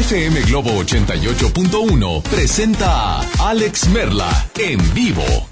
FM Globo 88.1 presenta a Alex Merla en vivo.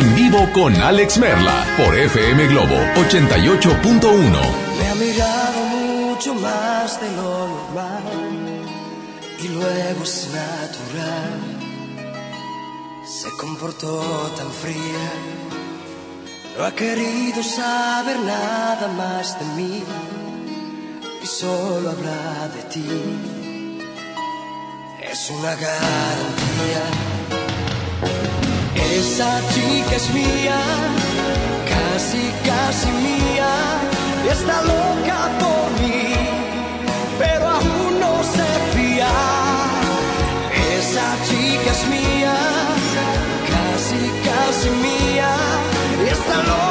en vivo con Alex Merla por FM Globo 88.1. Me ha mirado mucho más de lo normal y luego es natural. Se comportó tan fría, no ha querido saber nada más de mí y solo habla de ti. Es una garantía esa chica es mía, casi, casi mía, está loca por mí, pero aún no se fía. Esa chica es mía, casi, casi mía, está loca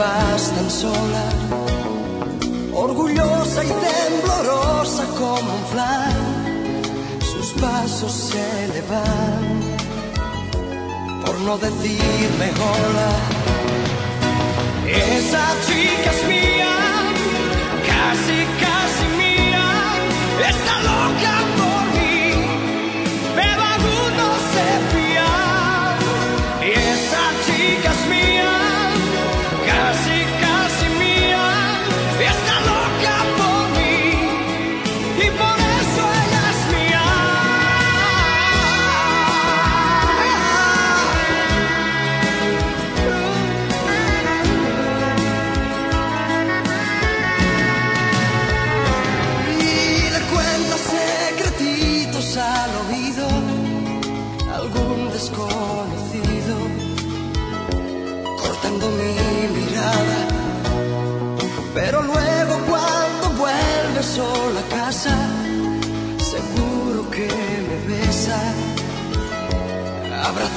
vas tan sola orgullosa y temblorosa como un flan. Sus pasos se le van por no decirme hola. Esa chica es mía casi casi mía está loca por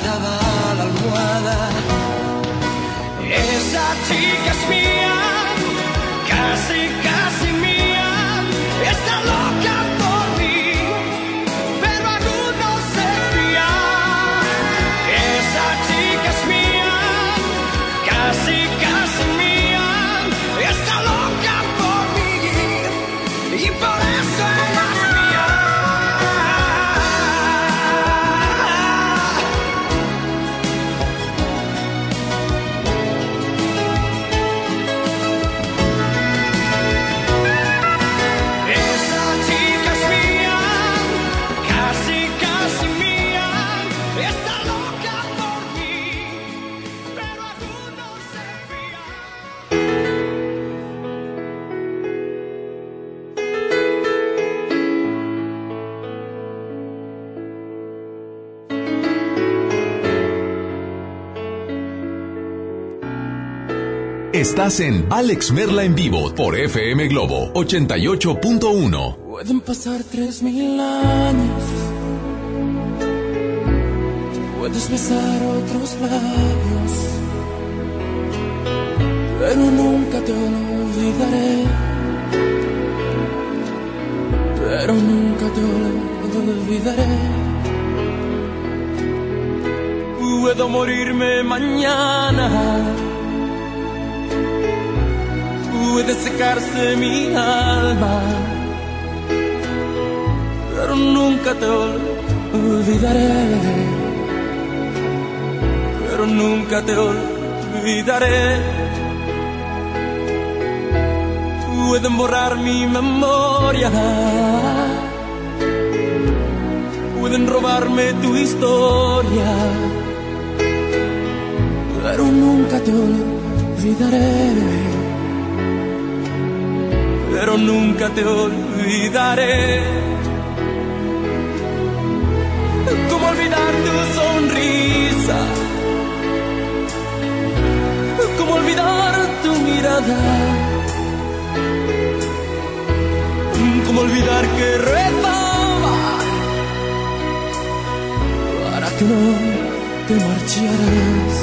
abrazada a la almohada. Esa chica es mía, casi, casi Estás en Alex Merla en vivo por FM Globo 88.1. Pueden pasar tres mil años. Puedes besar otros labios. Pero nunca te olvidaré. Pero nunca te olvidaré. Puedo morirme mañana. Puede secarse mi alma pero nunca te olvidaré. Pero nunca te olvidaré. Pueden borrar mi memoria. Pueden robarme tu historia. Pero nunca te olvidaré. Pero nunca te olvidaré. ¿Cómo olvidar tu sonrisa? ¿Cómo olvidar tu mirada? ¿Cómo olvidar que rezaba para que no te marcharas?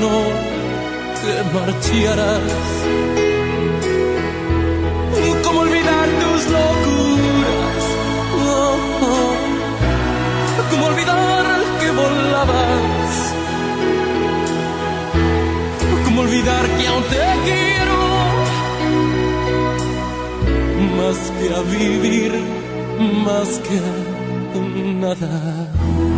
No te marcharas. ¿Cómo olvidar tus locuras? Oh, oh. ¿Cómo olvidar que volabas? ¿Cómo olvidar que aún te quiero? Más que a vivir, más que a nada.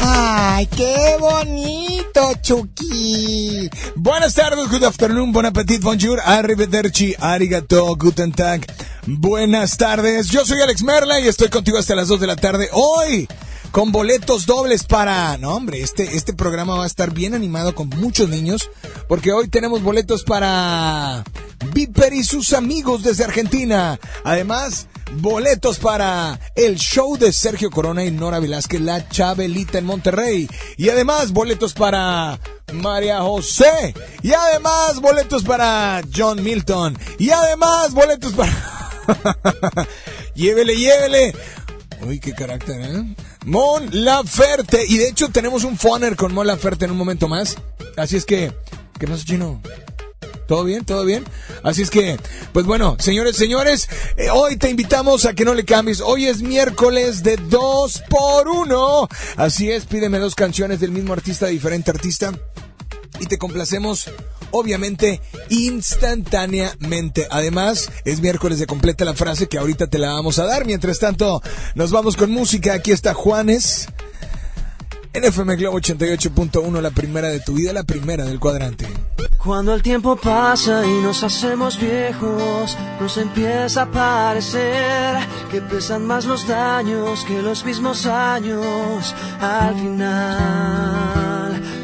¡Ay, qué bonito, Chucky! Buenas tardes, good afternoon, bon appetit, bonjour, arrivederci, arigato, guten tag. Buenas tardes, yo soy Alex Merla y estoy contigo hasta las 2 de la tarde. Hoy, con boletos dobles para... No, hombre, este, este programa va a estar bien animado con muchos niños, porque hoy tenemos boletos para Viper y sus amigos desde Argentina. Además, boletos para el show de Sergio Corona y Nora Velázquez, La Chabelita en Monterrey. Y además, boletos para María José. Y además, boletos para John Milton. Y además, boletos para... llévele, llévele. Uy, qué carácter, ¿eh? Mon Laferte. Y de hecho tenemos un foner con Mon Laferte en un momento más. Así es que, ¿qué pasa, chino? ¿Todo bien? ¿Todo bien? Así es que, pues bueno, señores, señores, eh, hoy te invitamos a que no le cambies. Hoy es miércoles de dos por uno. Así es, pídeme dos canciones del mismo artista, diferente artista. Y te complacemos, obviamente, instantáneamente. Además, es miércoles de completa la frase que ahorita te la vamos a dar. Mientras tanto, nos vamos con música. Aquí está Juanes. En FM Globo 88.1, la primera de tu vida, la primera del cuadrante. Cuando el tiempo pasa y nos hacemos viejos, nos empieza a parecer que pesan más los daños que los mismos años al final.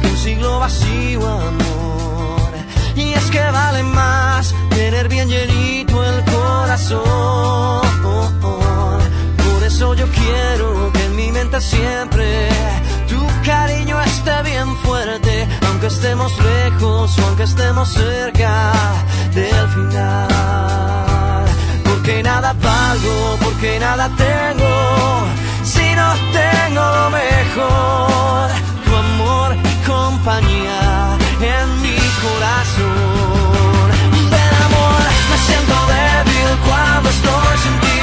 siglo vacío, amor. Y es que vale más tener bien llenito el corazón. Por eso yo quiero que en mi mente siempre cariño esté bien fuerte, aunque estemos lejos o aunque estemos cerca del final. Porque nada valgo, porque nada tengo, si no tengo lo mejor, tu amor compañía en mi corazón. Ven amor, me siento débil cuando estoy sin ti.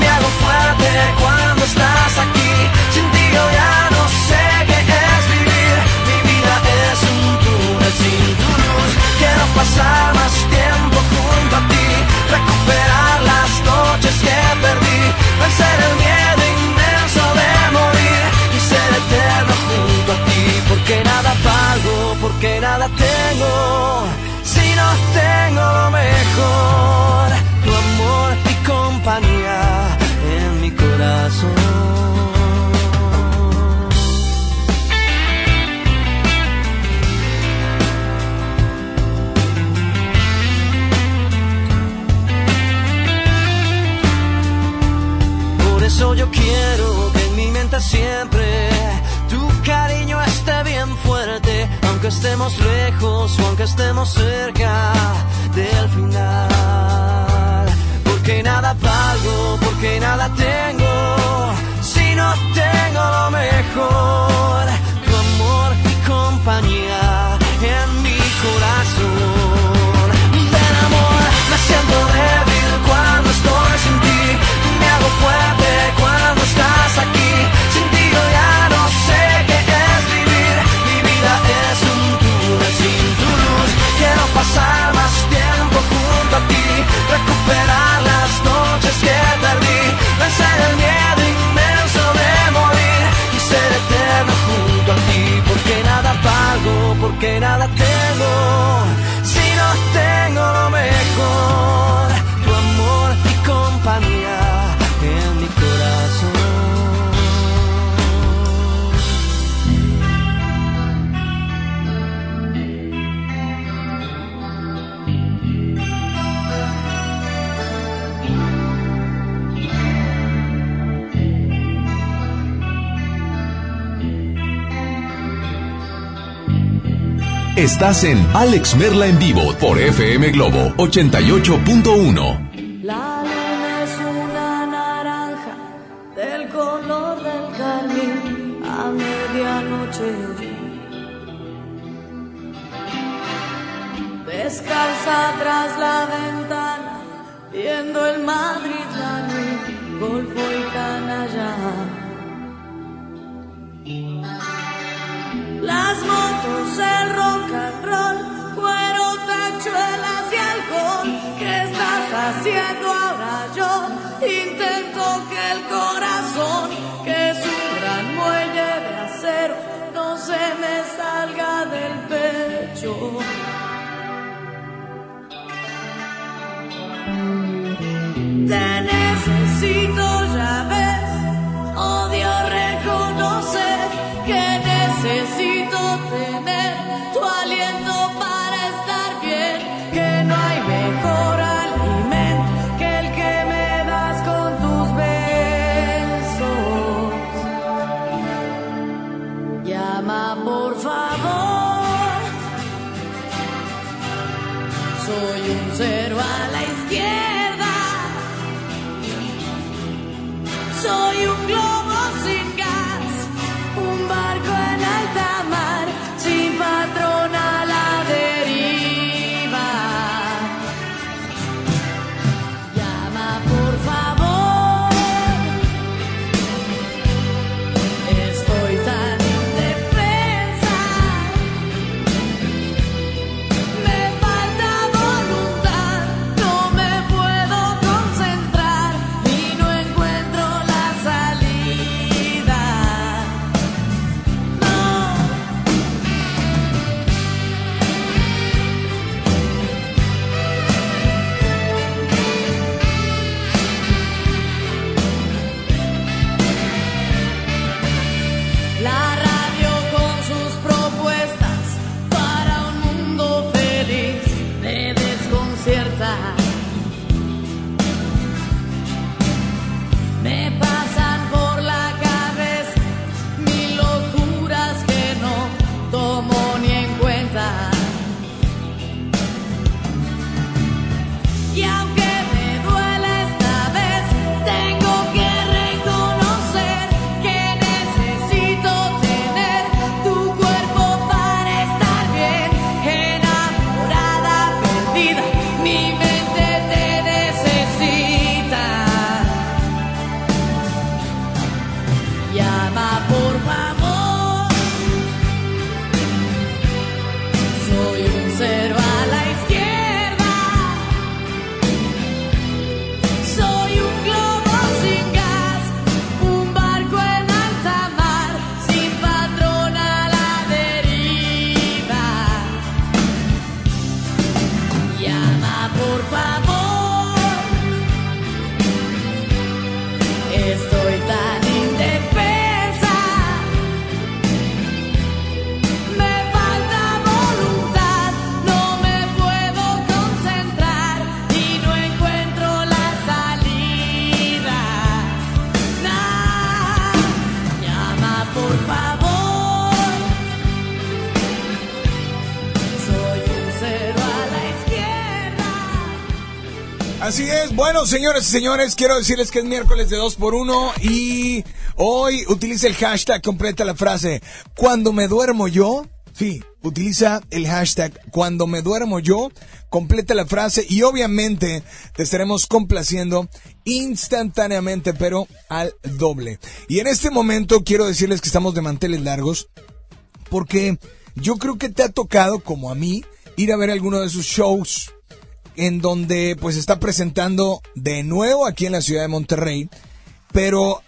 Me hago fuerte cuando estás aquí. Sin ti yo ya no sé qué es vivir. Mi vida es un túnel sin tu luz. Quiero pasar porque nada tengo si no tengo lo mejor, tu amor y compañía en mi corazón. Por eso yo quiero que en mi mente siempre tu cariño aunque estemos lejos o aunque estemos cerca del final. Porque nada valgo, porque nada tengo, si no tengo lo mejor, tu amor y compañía en mi corazón. Del amor me siento débil cuando estoy sin ti, me hago fuerte 三年。Estás en Alex Merla en vivo por FM Globo 88.1. La luna es una naranja del color del carmín a medianoche. Descalza tras la ventana, viendo el Madrid, Las motos, el rock and roll, cuero, tachuelas y alcohol. ¿Qué estás haciendo ahora yo? Intento que el corazón, que es un gran muelle de acero, no se me salga del pecho. Te necesito, Bueno, señores y señores, quiero decirles que es miércoles de 2 por 1 y hoy utiliza el hashtag, completa la frase, cuando me duermo yo, sí, utiliza el hashtag, cuando me duermo yo, completa la frase y obviamente te estaremos complaciendo instantáneamente, pero al doble. Y en este momento quiero decirles que estamos de manteles largos porque yo creo que te ha tocado, como a mí, ir a ver alguno de sus shows en donde pues está presentando de nuevo aquí en la ciudad de Monterrey, pero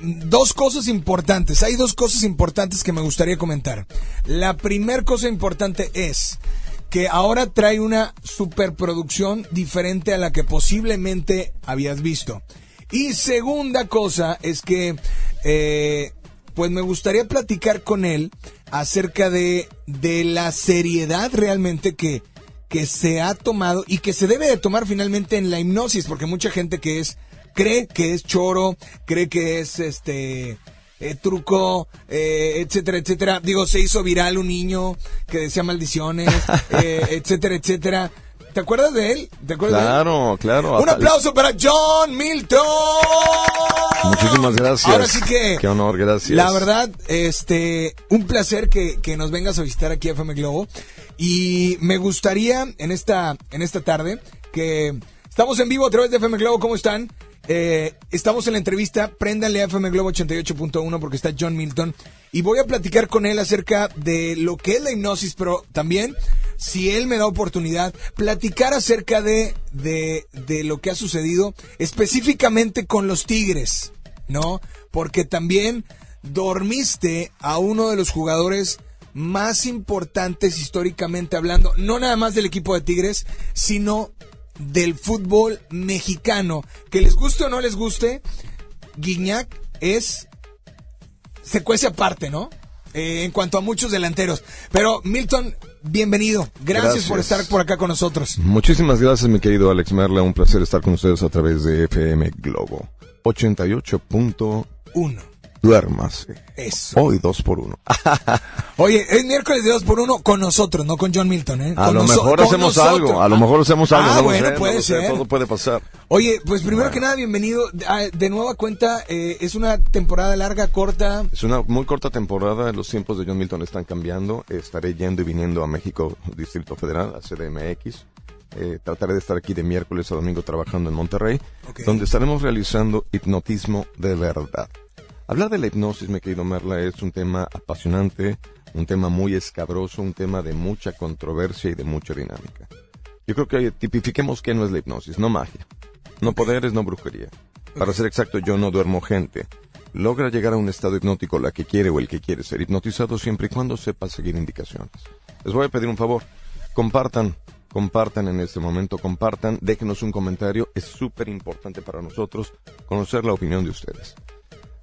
dos cosas importantes, hay dos cosas importantes que me gustaría comentar. La primera cosa importante es que ahora trae una superproducción diferente a la que posiblemente habías visto. Y segunda cosa es que eh, pues me gustaría platicar con él acerca de, de la seriedad realmente que, que se ha tomado y que se debe de tomar finalmente en la hipnosis, porque mucha gente que es, cree que es choro, cree que es este, eh, truco, eh, etcétera, etcétera. Digo, se hizo viral un niño que decía maldiciones, eh, etcétera, etcétera. ¿Te acuerdas de él? ¿Te acuerdas de él? Claro, claro. Un aplauso para John Milton. Muchísimas gracias. Ahora sí que. Qué honor, gracias. La verdad, este, un placer que, que nos vengas a visitar aquí a FM Globo. Y me gustaría en esta, en esta tarde que estamos en vivo a través de FM Globo. ¿Cómo están? Eh, estamos en la entrevista. Préndanle a FM Globo 88.1 porque está John Milton. Y voy a platicar con él acerca de lo que es la hipnosis, pero también, si él me da oportunidad, platicar acerca de, de, de lo que ha sucedido específicamente con los Tigres, ¿no? Porque también dormiste a uno de los jugadores más importantes históricamente hablando, no nada más del equipo de Tigres, sino del fútbol mexicano. Que les guste o no les guste, Guiñac es se cuece aparte, ¿no? Eh, en cuanto a muchos delanteros. Pero Milton, bienvenido. Gracias, Gracias. por estar por acá con nosotros. Muchísimas gracias, mi querido Alex Merla. Un placer estar con ustedes a través de FM Globo. 88. Duérmase. Eso. Hoy dos por uno. Oye, es miércoles de dos por uno con nosotros, no con John Milton, ¿eh? A Con lo mejor hacemos nosotros. algo. A lo mejor hacemos algo. Ah, no bueno, sé, no puede sé, ser. Todo puede pasar. Oye, pues primero que nada, bienvenido. Ah, De nueva cuenta, eh, es una temporada larga, corta. Es una muy corta temporada, los tiempos de John Milton están cambiando, estaré yendo y viniendo a México, Distrito Federal, a CDMX. Eh, trataré de estar aquí de miércoles a domingo trabajando en Monterrey, Ok. donde estaremos realizando hipnotismo de verdad. Hablar de la hipnosis, mi querido Merla, es un tema apasionante, un tema muy escabroso, un tema de mucha controversia y de mucha dinámica. Yo creo que tipifiquemos qué no es la hipnosis, no magia, no poderes, no brujería. Para ser exacto, yo no duermo gente. Logra llegar a un estado hipnótico la que quiere o el que quiere ser hipnotizado siempre y cuando sepa seguir indicaciones. Les voy a pedir un favor. Compartan, compartan en este momento, compartan, déjenos un comentario. Es súper importante para nosotros conocer la opinión de ustedes.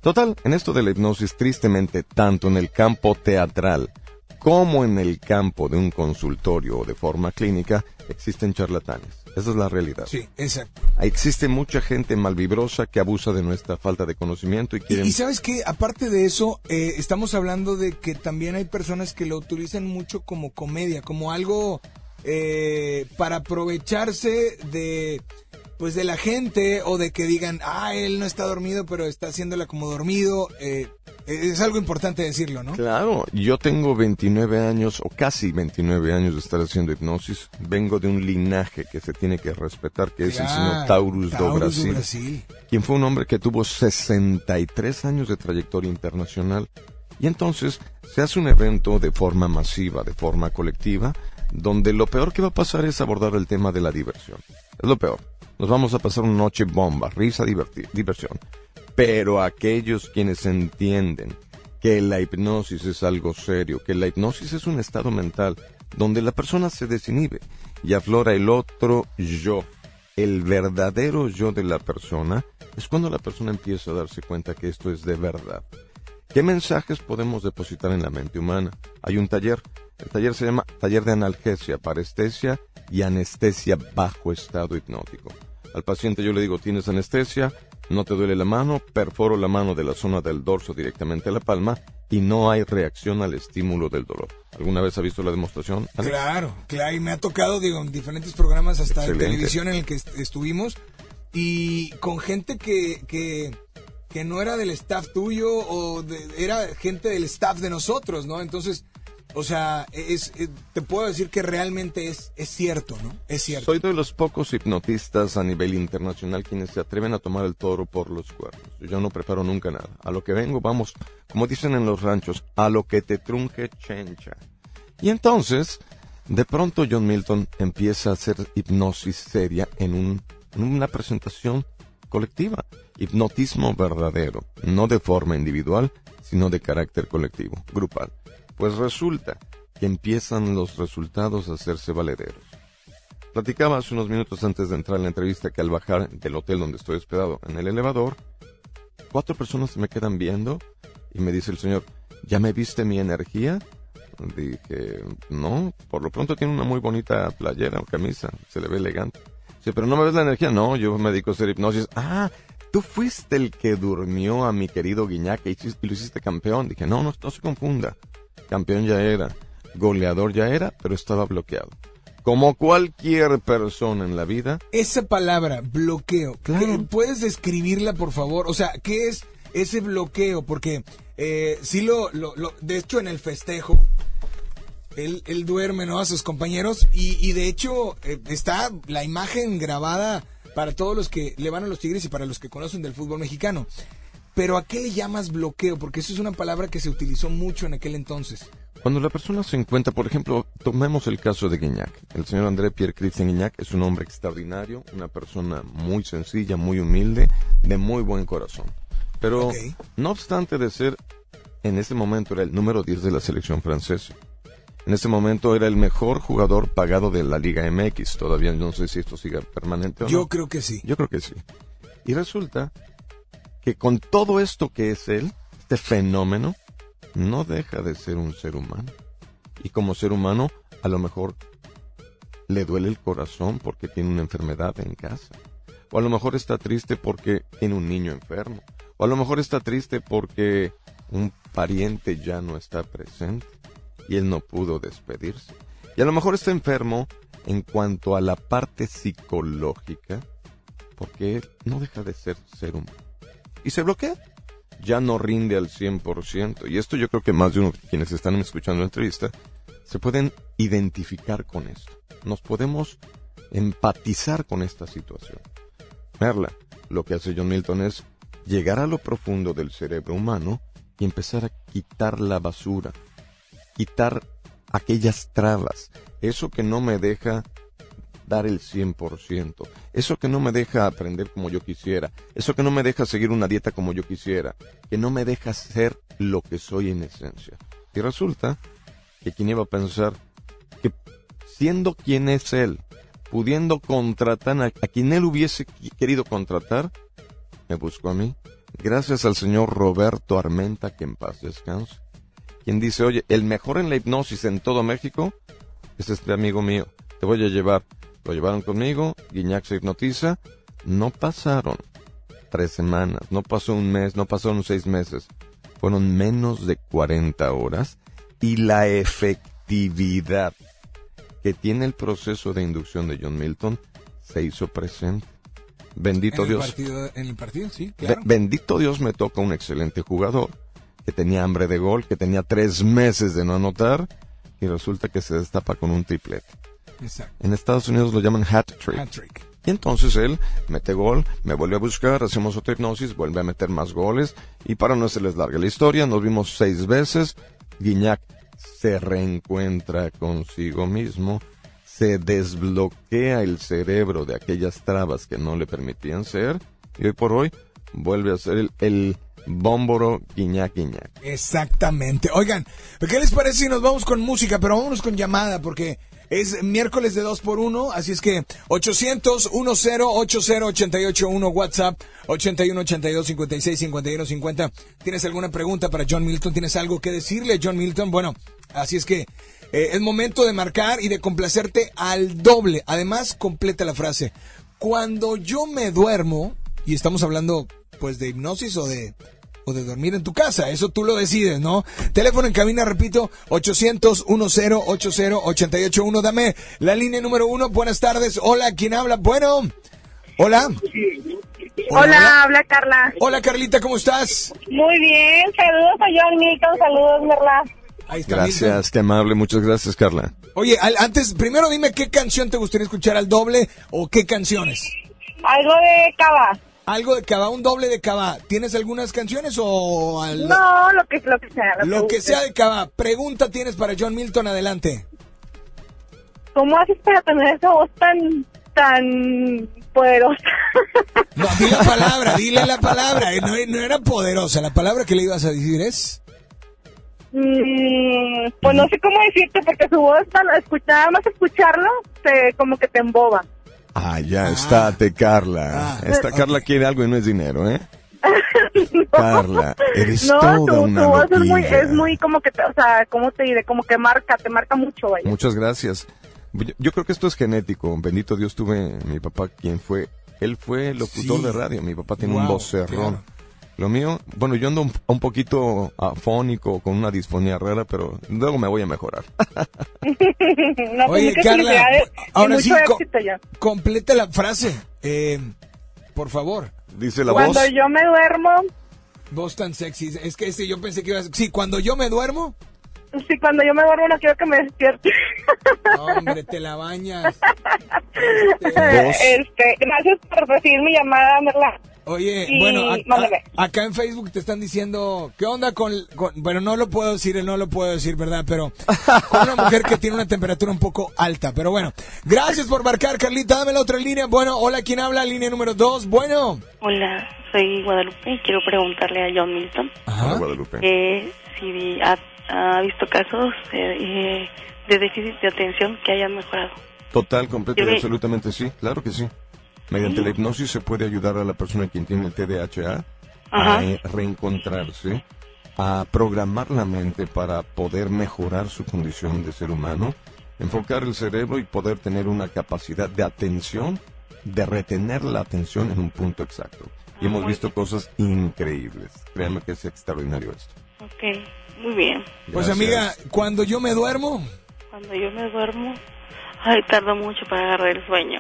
Total, en esto de la hipnosis, tristemente, tanto en el campo teatral como en el campo de un consultorio o de forma clínica, existen charlatanes. Esa es la realidad. Sí, exacto. Existe mucha gente malvibrosa que abusa de nuestra falta de conocimiento y Y, quieren... y sabes que, aparte de eso, eh, estamos hablando de que también hay personas que lo utilizan mucho como comedia, como algo eh, para aprovecharse de pues de la gente o de que digan, ah, él no está dormido, pero está haciéndola como dormido. eh, es algo importante decirlo, ¿no? Claro, yo tengo 29 años o casi 29 años de estar haciendo hipnosis. Vengo de un linaje que se tiene que respetar, que es el señor Taurus, do Brasil, do Brasil. quien fue un hombre que tuvo 63 años de trayectoria internacional. Y entonces se hace un evento de forma masiva, de forma colectiva, donde lo peor que va a pasar es abordar el tema de la diversión. Es lo peor. Nos vamos a pasar una noche bomba, risa, diversión. Pero aquellos quienes entienden que la hipnosis es algo serio, que la hipnosis es un estado mental donde la persona se desinhibe y aflora el otro yo, el verdadero yo de la persona, es cuando la persona empieza a darse cuenta que esto es de verdad. ¿Qué mensajes podemos depositar en la mente humana? Hay un taller, el taller se llama Taller de Analgesia, Parestesia y Anestesia bajo estado hipnótico. Al paciente yo le digo, tienes anestesia, no te duele la mano, perforo la mano de la zona del dorso directamente a la palma y no hay reacción al estímulo del dolor. ¿Alguna vez ha visto la demostración? Claro, claro, y me ha tocado, digo, en diferentes programas hasta en televisión en el que estuvimos y con gente que, que, que no era del staff tuyo o era gente del staff de nosotros, ¿no? Entonces, o sea, eh, te puedo decir que realmente es, es cierto, ¿no? Es cierto. Soy de los pocos hipnotistas a nivel internacional quienes se atreven a tomar el toro por los cuernos. Yo no preparo nunca nada. A lo que vengo, vamos, como dicen en los ranchos, a lo que te trunque chencha. Y entonces, de pronto John Milton empieza a hacer hipnosis seria en un una presentación colectiva. Hipnotismo verdadero, no de forma individual, sino de carácter colectivo, grupal. Pues resulta que empiezan los resultados a hacerse valederos. Platicaba hace unos minutos antes de entrar en la entrevista que al bajar del hotel donde estoy hospedado en el elevador, cuatro personas me quedan viendo y me dice el señor, ¿ya me viste mi energía? Dije, no, por lo pronto tiene una muy bonita playera o camisa, se le ve elegante. Sí, pero no me ves la energía. No, yo me dedico a hacer hipnosis. Ah, tú fuiste el que durmió a mi querido Guiñac y, lo hiciste campeón. Dije, no, no, no se confunda. Campeón ya era, goleador ya era, pero estaba bloqueado. Como cualquier persona en la vida. Esa palabra, bloqueo, ¿puedes describirla, por favor? O sea, ¿qué es ese bloqueo? Porque eh, sí lo, lo, lo, de hecho, en el festejo, él, duerme, ¿no? A sus compañeros. Y, de hecho, eh, está la imagen grabada para todos los que le van a los Tigres y para los que conocen del fútbol mexicano. Pero ¿a qué le llamas bloqueo? Porque eso es una palabra que se utilizó mucho en aquel entonces. Cuando la persona se encuentra, por ejemplo, tomemos el caso de Guignac. El señor André Pierre Christian Guignac es un hombre extraordinario, una persona muy sencilla, muy humilde, de muy buen corazón. Pero, no obstante de ser, en ese momento era el número 10 de la selección francesa. En ese momento era el mejor jugador pagado de la Liga MX. Todavía no sé si esto siga permanente o no. Yo creo que sí. Yo creo que sí. Y resulta que con todo esto que es él, este fenómeno, no deja de ser un ser humano. Y como ser humano, a lo mejor le duele el corazón porque tiene una enfermedad en casa. O a lo mejor está triste porque tiene un niño enfermo. O a lo mejor está triste porque un pariente ya no está presente y él no pudo despedirse. Y a lo mejor está enfermo en cuanto a la parte psicológica, porque no deja de ser ser humano. Y se bloquea. Ya no rinde al 100%. Y esto yo creo que más de uno quienes están escuchando la entrevista se pueden identificar con esto. Nos podemos empatizar con esta situación. Merla, lo que hace John Milton es llegar a lo profundo del cerebro humano y empezar a quitar la basura, quitar aquellas trabas, eso que no me deja dar el 100%, eso que no me deja aprender como yo quisiera, eso que no me deja seguir una dieta como yo quisiera, que no me deja ser lo que soy en esencia. Y resulta que quien iba a pensar que siendo quien es él, pudiendo contratar a, a quien él hubiese querido contratar, me buscó a mí, gracias al señor Roberto Armenta, que en paz descanse quien dice, oye, el mejor en la hipnosis en todo México es este amigo mío, te voy a llevar. Lo llevaron conmigo, Guiñac se hipnotiza, no pasaron tres semanas, no pasó un mes, no pasaron seis meses, fueron menos de 40 horas y la efectividad que tiene el proceso de inducción de John Milton se hizo presente. Bendito Dios. en el partido, sí, claro. bendito Dios me toca un excelente jugador que tenía hambre de gol, que tenía tres meses de no anotar, y resulta que se destapa con un triplete. Exacto. En Estados Unidos lo llaman hat trick. Hat trick. Y entonces él mete gol, me vuelve a buscar, hacemos otra hipnosis, vuelve a meter más goles, y para no se les larga la historia, nos vimos seis veces, Guiñac se reencuentra consigo mismo, se desbloquea el cerebro de aquellas trabas que no le permitían ser, y hoy por hoy vuelve a ser el Bómboro, Quiñac, Quiñac. Exactamente. Oigan, ¿qué les parece si nos vamos con música? Pero vámonos con llamada porque es miércoles de 2 por 1 así es que 800 10 80 881 WhatsApp 81 82 56 51 50. ¿Tienes alguna pregunta para John Milton? ¿Tienes algo que decirle a John Milton? Bueno, así es que eh, es momento de marcar y de complacerte al doble. Además, completa la frase. Cuando yo me duermo, y estamos hablando pues de hipnosis o de o de dormir en tu casa, eso tú lo decides, ¿no? Teléfono en cabina, repito, 800 10 80 881. Dame la línea número uno. Buenas tardes. Hola, ¿quién habla? Bueno. Hola. Hola, habla Carla. Hola, Carlita, ¿cómo estás? Muy bien, saludos a John Milton, saludos, Merla. Ahí está. Gracias, qué amable, muchas gracias, Carla. Oye, al- antes, primero dime qué canción te gustaría escuchar al doble o qué canciones. Algo de Cava. Algo de Cava, un doble de Cava. ¿Tienes algunas canciones o al- No, lo que, lo que sea. lo que sea de Cava? Pregunta tienes para John Milton, adelante. ¿Cómo haces para tener esa voz tan, tan poderosa? No, di la palabra, dile la palabra. Eh, No, no era poderosa. La palabra que le ibas a decir es. Mm, pues no sé cómo decirte, porque su voz, para escuchar, nada más escucharlo, te, como que te emboba. Ah, ya estate, Carla. Ah. Esta Carla quiere algo y no es dinero, ¿eh? Carla, eres no, toda tu, una tu voz es muy, es muy como que, te, o sea, ¿cómo te diré? Como que marca, te marca mucho, vaya. Muchas gracias. Yo, yo creo que esto es genético. Bendito Dios, tuve mi papá quien fue. Él fue locutor Sí. de radio. Mi papá tiene un Wow, vocerrón. claro. Lo mío, bueno, yo ando un, un poquito afónico, con una disfonía rara, pero luego me voy a mejorar. no, pues Oye, Carla, ahora mucho sí, co- éxito ya. completa la frase. Eh, por favor. Dice la Cuando voz. yo me duermo, Voz tan sexy. Es que sí, yo pensé que ibas. Sí, cuando yo me duermo. sí, cuando yo me duermo no quiero que me despierte. Hombre, te la bañas. Este, gracias por recibir mi llamada, Merla. Oye, Sí, bueno, a- a- acá en Facebook te están diciendo, ¿qué onda con, con- bueno, no lo puedo decir, no lo puedo decir, ¿verdad? Pero con una mujer que tiene una temperatura un poco alta, pero bueno. Gracias por marcar, Carlita, dame la otra línea. Bueno, hola, ¿quién habla? Línea número dos, bueno. Hola, soy Guadalupe y quiero preguntarle a John Milton Hola, Ajá. Guadalupe. que si ha, ha visto casos eh, de déficit de atención que hayan mejorado. Total, completo y absolutamente sí, claro que sí. Mediante la hipnosis se puede ayudar a la persona quien tiene el TDAH Ajá. a eh, reencontrarse, a programar la mente para poder mejorar su condición de ser humano, enfocar el cerebro y poder tener una capacidad de atención, de retener la atención en un punto exacto. Y hemos muy visto cosas increíbles. Créanme que es extraordinario esto. Ok, muy bien. Pues Gracias. amiga, cuando yo me duermo, Cuando yo me duermo, ay, tardo mucho para agarrar el sueño.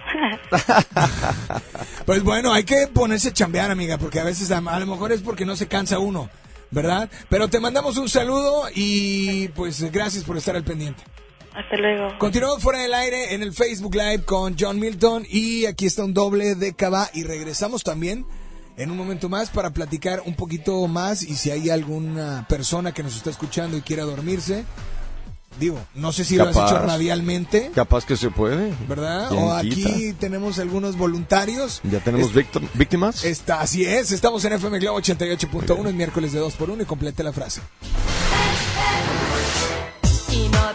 pues bueno, hay que ponerse a chambear, amiga, porque a veces a, a lo mejor es porque no se cansa uno, ¿verdad? Pero te mandamos un saludo y pues gracias por estar al pendiente. Hasta luego. Continuamos fuera del aire en el Facebook Live con John Milton y aquí está un doble de Cava y regresamos también en un momento más para platicar un poquito más y si hay alguna persona que nos está escuchando y quiera dormirse, digo, no sé si lo has hecho radialmente, Capaz que se puede. ¿verdad? ¿Quién O aquí quita? tenemos algunos voluntarios. ¿Ya tenemos Es- víctimas? Está, así es, estamos en FM Globo 88.1, es miércoles de 2 por 1 y complete la frase. Y no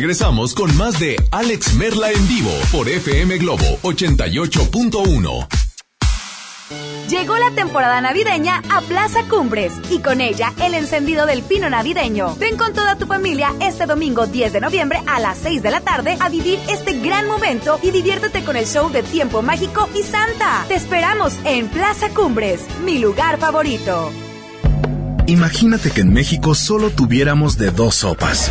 regresamos con más de Alex Merla en vivo por FM Globo 88.1. Llegó la temporada navideña a Plaza Cumbres y con ella el encendido del pino navideño. Ven con toda tu familia este domingo 10 de noviembre a las 6 de la tarde a vivir este gran momento y diviértete con el show de Tiempo Mágico y Santa. Te esperamos en Plaza Cumbres, mi lugar favorito. Imagínate que en México solo tuviéramos de dos sopas.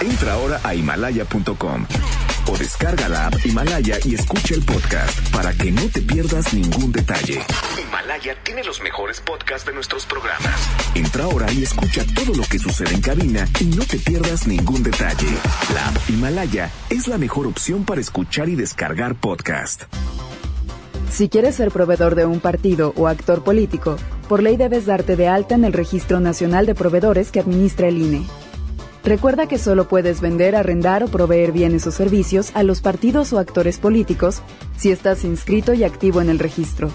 Entra ahora a himalaya.com o descarga la app Himalaya y escucha el podcast para que no te pierdas ningún detalle. Himalaya tiene los mejores podcasts de nuestros programas. Entra ahora y escucha todo lo que sucede en cabina y no te pierdas ningún detalle. La app Himalaya es la mejor opción para escuchar y descargar podcast. Si quieres ser proveedor de un partido o actor político, por ley debes darte de alta en el Registro Nacional de Proveedores que administra el INE. Recuerda que solo puedes vender, arrendar o proveer bienes o servicios a los partidos o actores políticos si estás inscrito y activo en el registro.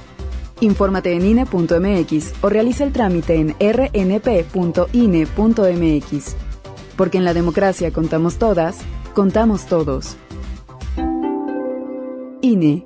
Infórmate en INE.mx o realiza el trámite en rnp.ine.mx. Porque en la democracia contamos todas, contamos todos. INE.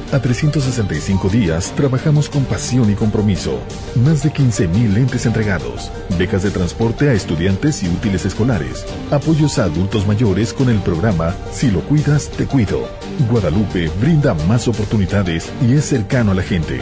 a 365 días, trabajamos con pasión y compromiso. Más de 15.000 lentes entregados, becas de transporte a estudiantes y útiles escolares, apoyos a adultos mayores con el programa Si lo cuidas, te cuido. Guadalupe brinda más oportunidades y es cercano a la gente.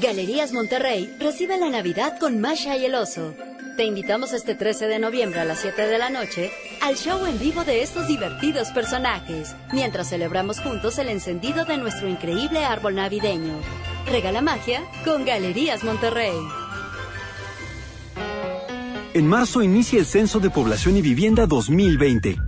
Galerías Monterrey recibe la Navidad con Masha y el Oso. Te invitamos este 13 de noviembre a las 7 de la noche al show en vivo de estos divertidos personajes, mientras celebramos juntos el encendido de nuestro increíble árbol navideño. Regala magia con Galerías Monterrey. En marzo inicia el Censo de Población y Vivienda 2020.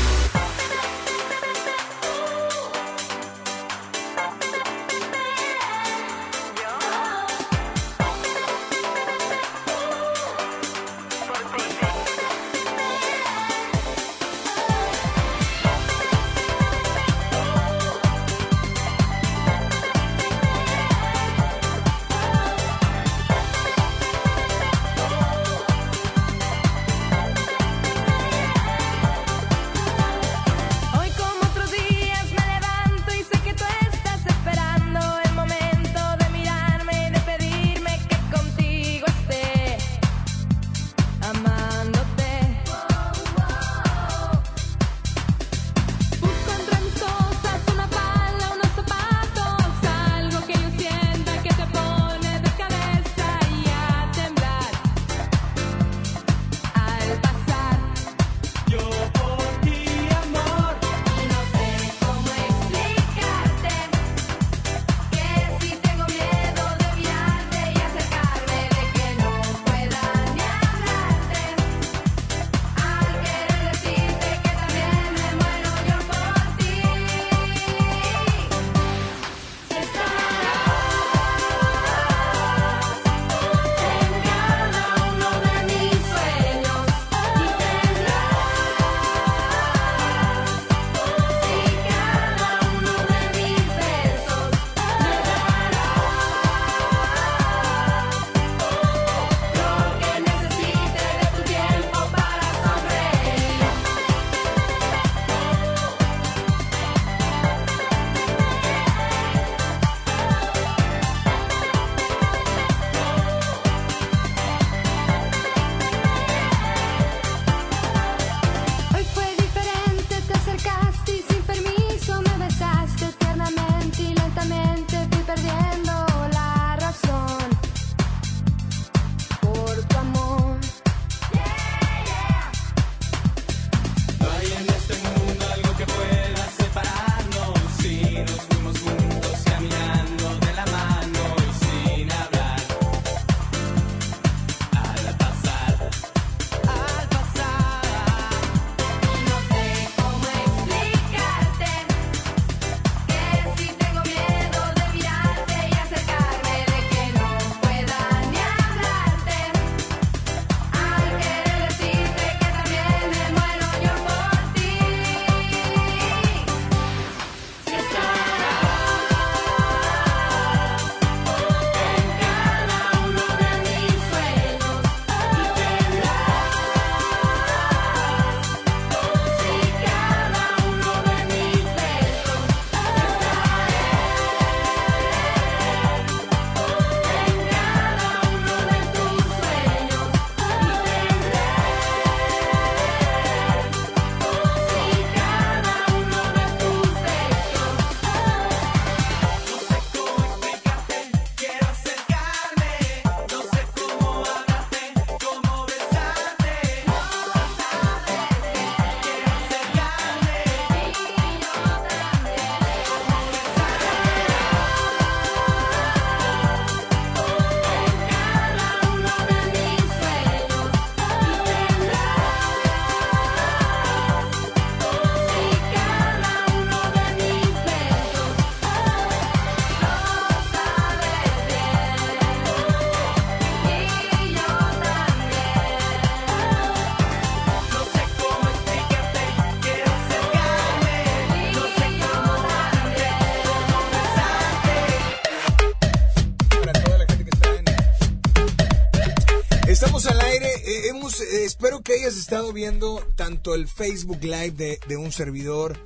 estado viendo tanto el Facebook Live de, un servidor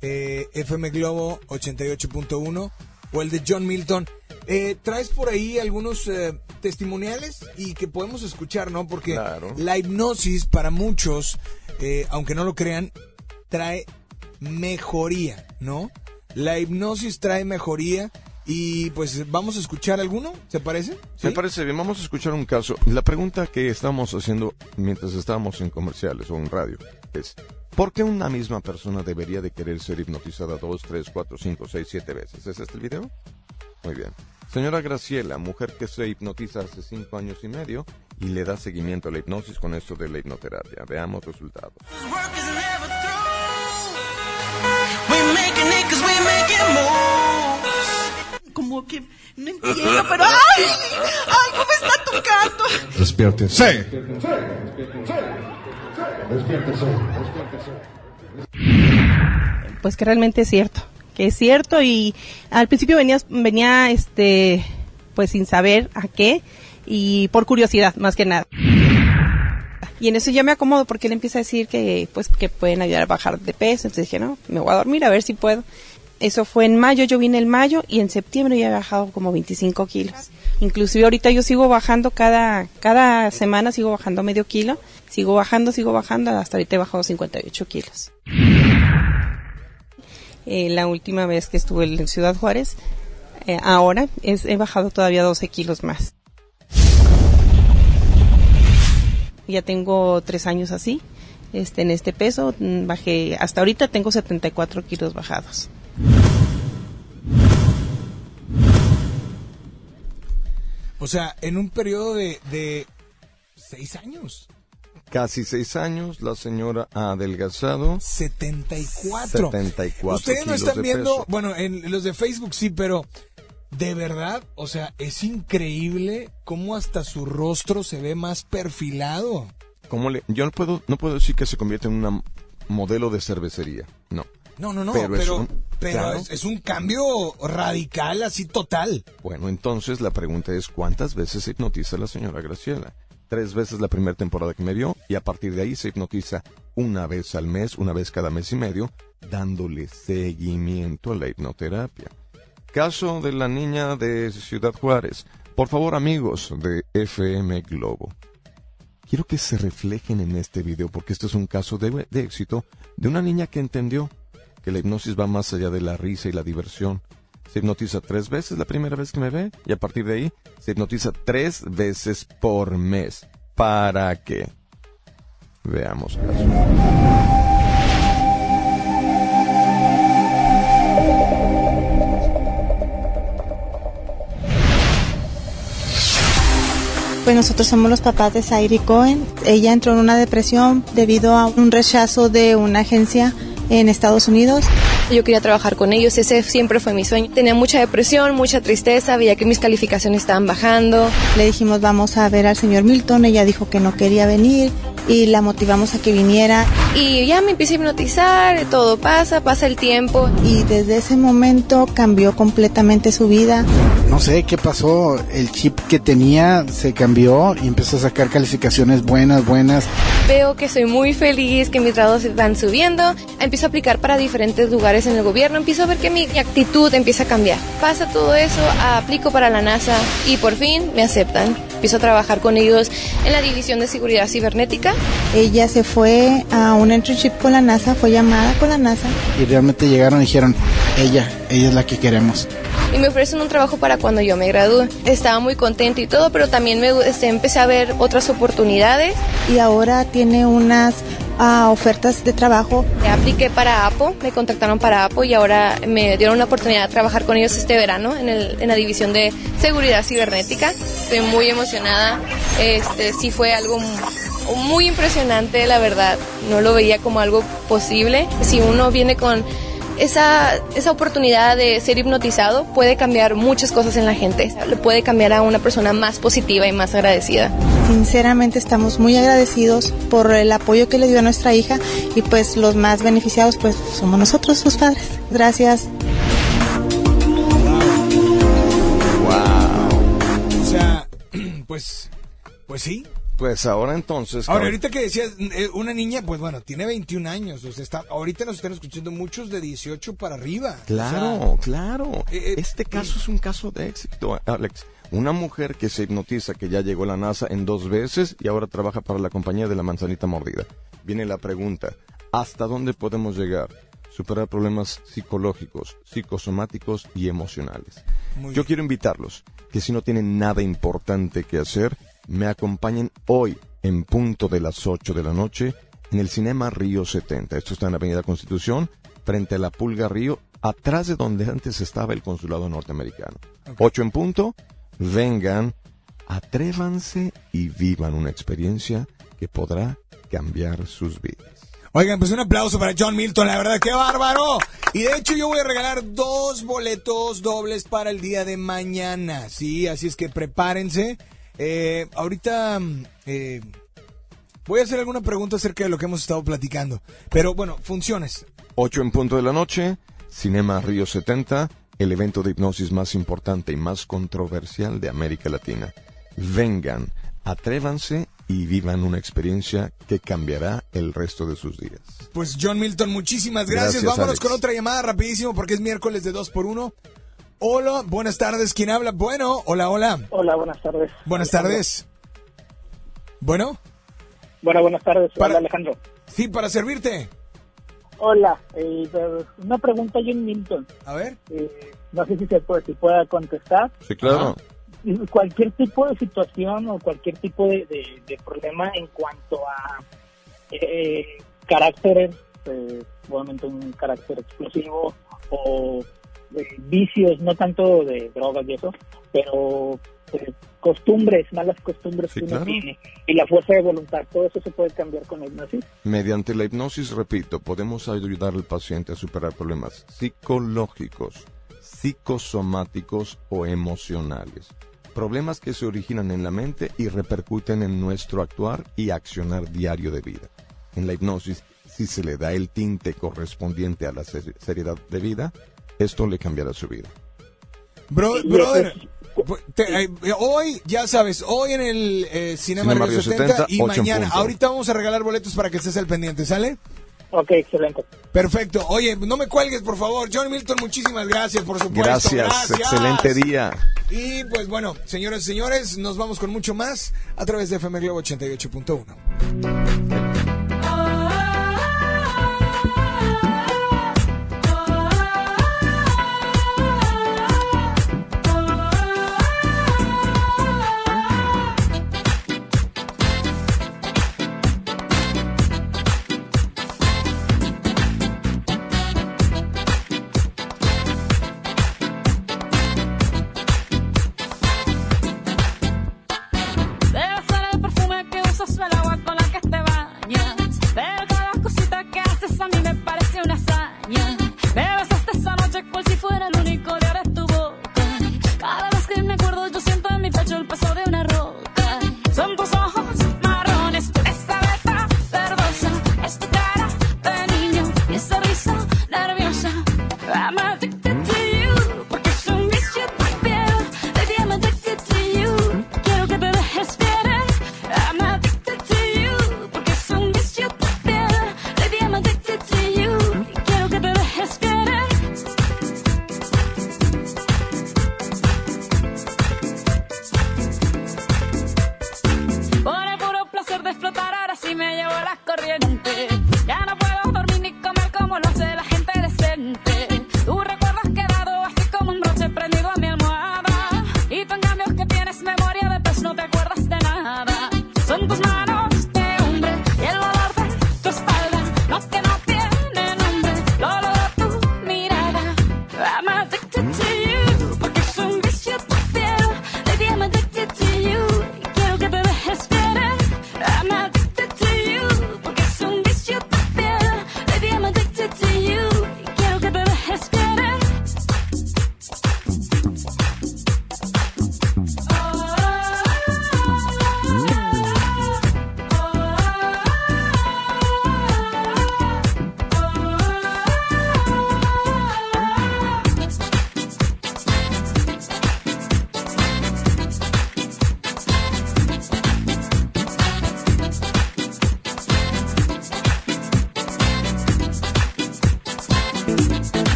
eh, FM Globo 88.1 o el de John Milton. Eh, traes por ahí algunos eh, testimoniales y que podemos escuchar, ¿no? Porque la hipnosis para muchos, eh, aunque no lo crean, trae mejoría, ¿no? La hipnosis trae mejoría y pues vamos a escuchar alguno, ¿se parece? Me parece bien, vamos a escuchar un caso. La pregunta que estábamos haciendo mientras estábamos en comerciales o en radio es, ¿por qué una misma persona debería de querer ser hipnotizada dos, tres, cuatro, cinco, seis, siete veces? ¿Es este el video? Muy bien. Señora Graciela, mujer que se hipnotiza hace cinco años y medio y le da seguimiento a la hipnosis con esto de la hipnoterapia. Veamos resultados. Como que no entiendo, pero ¡ay! ¡Algo me está tocando! Despiértese. pues que realmente es cierto, que es cierto y al principio venía, venía este, pues sin saber a qué y por curiosidad más que nada. Y en eso ya me acomodo porque él empieza a decir que pues que pueden ayudar a bajar de peso, entonces dije, no, me voy a dormir a ver si puedo. Eso fue en mayo, yo vine en mayo y en septiembre ya he bajado como 25 kilos. Inclusive ahorita yo sigo bajando cada, cada semana, sigo bajando medio kilo, sigo bajando, sigo bajando, hasta ahorita he bajado 58 kilos. Eh, la última vez que estuve en Ciudad Juárez, eh, ahora es- he bajado todavía 12 kilos más. Ya tengo tres años así, este, en este peso, mm, bajé, hasta ahorita tengo 74 kilos bajados. O sea, en un periodo de, de seis años. Casi seis años, la señora ha adelgazado. 74. 74 Ustedes no están viendo, bueno, en los de Facebook sí, pero de verdad, o sea, es increíble cómo hasta su rostro se ve más perfilado. ¿Cómo le- yo no puedo, no puedo decir que se convierte en una modelo de cervecería. No. No, no, no, Pero pero, es un- pero claro. es, es un cambio radical, así total. Bueno, entonces la pregunta es ¿cuántas veces se hipnotiza la señora Graciela? Tres veces la primera temporada que me vio y a partir de ahí se hipnotiza una vez al mes, una vez cada mes y medio, dándole seguimiento a la hipnoterapia. Caso de la niña de Ciudad Juárez. Por favor, amigos de FM Globo, quiero que se reflejen en este video porque este es un caso de, de éxito de una niña que entendió que la hipnosis va más allá de la risa y la diversión. Se hipnotiza tres veces la primera vez que me ve y a partir de ahí se hipnotiza tres veces por mes. ¿Para qué? Veamos caso. Pues nosotros somos los papás de Zairi Cohen. Ella entró en una depresión debido a un rechazo de una agencia en Estados Unidos. Yo quería trabajar con ellos, ese siempre fue mi sueño. Tenía mucha depresión, mucha tristeza, veía que mis calificaciones estaban bajando. Le dijimos vamos a ver al señor Milton. Ella dijo que no quería venir y la motivamos a que viniera. Y ya me empecé a hipnotizar, todo pasa, pasa el tiempo. Y desde ese momento cambió completamente su vida. No sé qué pasó, el chip que tenía se cambió y empezó a sacar calificaciones buenas, buenas. Veo que soy muy feliz, que mis grados van subiendo. Empiezo a aplicar para diferentes lugares en el gobierno. Empiezo a ver que mi actitud empieza a cambiar. Pasa todo eso, aplico para la NASA y por fin me aceptan. Empiezo a trabajar con ellos en la División de Seguridad Cibernética. Ella se fue a un internship con la NASA, fue llamada con la NASA. Y realmente llegaron y dijeron, ella, ella es la que queremos. Y me ofrecen un trabajo para cuando yo me gradúe. Estaba muy contento y todo, pero también me este, empecé a ver otras oportunidades. Y ahora tiene unas ah, ofertas de trabajo. Apliqué para APO, me contactaron para APO y ahora me dieron una oportunidad de trabajar con ellos este verano en, el, en la división de seguridad cibernética. Estoy muy emocionada. Este sí fue algo mu- muy impresionante, la verdad. No lo veía como algo posible. Si uno viene con esa, esa oportunidad de ser hipnotizado puede cambiar muchas cosas en la gente. Le puede cambiar a una persona más positiva y más agradecida. Sinceramente estamos muy agradecidos por el apoyo que le dio a nuestra hija y pues los más beneficiados pues somos nosotros, sus padres. Gracias. Wow. O sea, pues, pues sí. Pues ahora entonces... Ahora, ahorita que decías, eh, una niña, pues bueno, tiene 21 años. O sea, está, ahorita nos están escuchando muchos de 18 para arriba. Claro, O sea, claro. eh, Este caso es un caso de éxito, Alex. Una mujer que se hipnotiza, que ya llegó a la NASA en dos veces y ahora trabaja para la compañía de la manzanita mordida. Viene la pregunta, ¿hasta dónde podemos llegar? Superar problemas psicológicos, psicosomáticos y emocionales. Muy Yo quiero invitarlos que si no tienen nada importante que hacer, me acompañen hoy en punto de las 8 de la noche en el Cinema Río 70. Esto está en la Avenida Constitución, frente a la Pulga Río, atrás de donde antes estaba el consulado norteamericano. 8 en punto, vengan, atrévanse y vivan una experiencia que podrá cambiar sus vidas. Oigan, pues un aplauso para John Milton, la verdad, qué bárbaro. Y de hecho yo voy a regalar dos boletos dobles para el día de mañana, sí, así es que prepárense. Eh, ahorita mm, eh, voy a hacer alguna pregunta acerca de lo que hemos estado platicando. Pero bueno, funciones. 8 en punto de la noche, Cinema Río 70, el evento de hipnosis más importante y más controversial de América Latina. Vengan, atrévanse y vivan una experiencia que cambiará el resto de sus días. Pues John Milton, muchísimas gracias. Gracias, Vámonos Alex. con otra llamada rapidísimo porque es miércoles de 2 por 1 Hola, buenas tardes. ¿Quién habla? Bueno, hola, hola. Hola, buenas tardes. Buenas tardes. Bueno, Bueno, buenas tardes. Para- Hola, Alejandro. sí, para servirte. Hola, eh, una pregunta John Milton. A ver. Eh, no sé si se puede, si pueda contestar. Sí, claro. Cualquier tipo de situación o cualquier tipo de, de- de problema en cuanto a eh, caracteres, eh, obviamente un carácter explosivo o eh, vicios, no tanto de drogas y eso, pero eh, costumbres, malas costumbres Sí, que uno claro. tiene y la fuerza de voluntad, todo eso se puede cambiar con la hipnosis. Mediante la hipnosis, repito, podemos ayudar al paciente a superar problemas psicológicos, psicosomáticos o emocionales. Problemas que se originan en la mente y repercuten en nuestro actuar y accionar diario de vida. En la hipnosis, si se le da el tinte correspondiente a la ser- seriedad de vida, esto le cambiará su vida. Bro, brother, te- eh, hoy, ya sabes, hoy en el eh, Cinema, Cinema Radio Río 70, 70, y mañana. Ahorita vamos a regalar boletos para que estés al pendiente, ¿sale? Ok, excelente. Perfecto. Oye, no me cuelgues, por favor. John Milton, muchísimas gracias, por supuesto. Gracias, excelente día. Y pues bueno, señoras y señores, nos vamos con mucho más a través de FM Globo 88.1.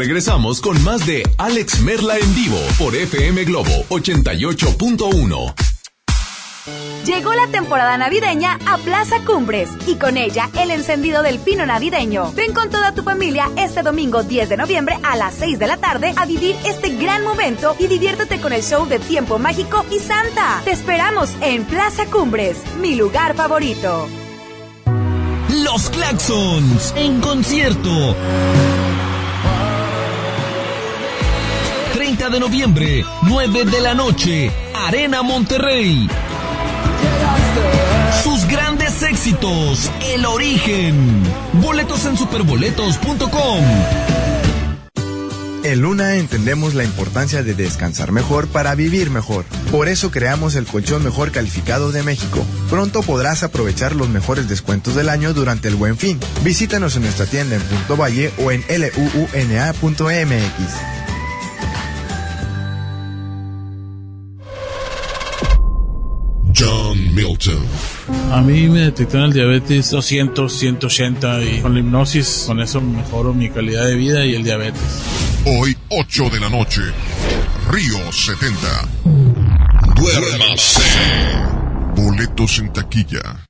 regresamos con más de Alex Merla en vivo por FM Globo 88.1. Llegó la temporada navideña a Plaza Cumbres y con ella el encendido del pino navideño. Ven con toda tu familia este domingo 10 de noviembre a las 6 de la tarde a vivir este gran momento y diviértete con el show de Tiempo Mágico y Santa. Te esperamos en Plaza Cumbres, mi lugar favorito. Los Claxons en concierto. 30 de noviembre, 9 de la noche, Arena Monterrey. Sus grandes éxitos, El Origen. Boletos en superboletos.com. En Luna entendemos la importancia de descansar mejor para vivir mejor. Por eso creamos el colchón mejor calificado de México. Pronto podrás aprovechar los mejores descuentos del año durante el Buen Fin. Visítanos en nuestra tienda en Punto Valle o en luuna.mx. Milton. A mí me detectaron el diabetes 200, 180 y con la hipnosis, con eso mejoro mi calidad de vida y el diabetes. Hoy, 8 de la noche, Río 70. Duérmase. Boletos en taquilla.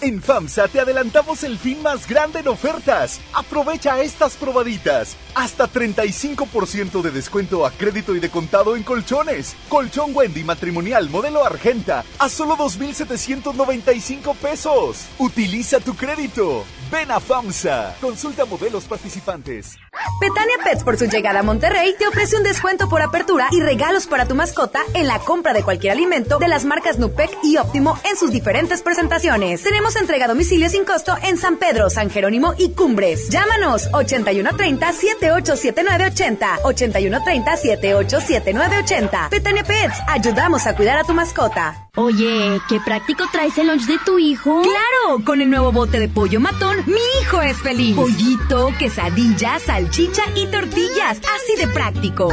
En FAMSA te adelantamos el fin más grande en ofertas. Aprovecha estas probaditas. Hasta 35% de descuento a crédito y de contado en colchones. Colchón Wendy matrimonial modelo Argenta a solo 2.795 pesos. Utiliza tu crédito. Ven a FAMSA. Consulta modelos participantes. Petania Pets por su llegada a Monterrey te ofrece un descuento por apertura y regalos para tu mascota en la compra de cualquier alimento de las marcas Nupec y Óptimo en sus diferentes presentaciones. Tenemos entrega a domicilio sin costo en San Pedro, San Jerónimo y Cumbres. Llámanos 8130 787980 8130 787980. Petania Pets, ayudamos a cuidar a tu mascota. Oye, qué práctico traes el lunch de tu hijo. Claro, con el nuevo bote de pollo matón, mi hijo es feliz. Pollito, quesadilla, salchicha y tortillas, así de práctico.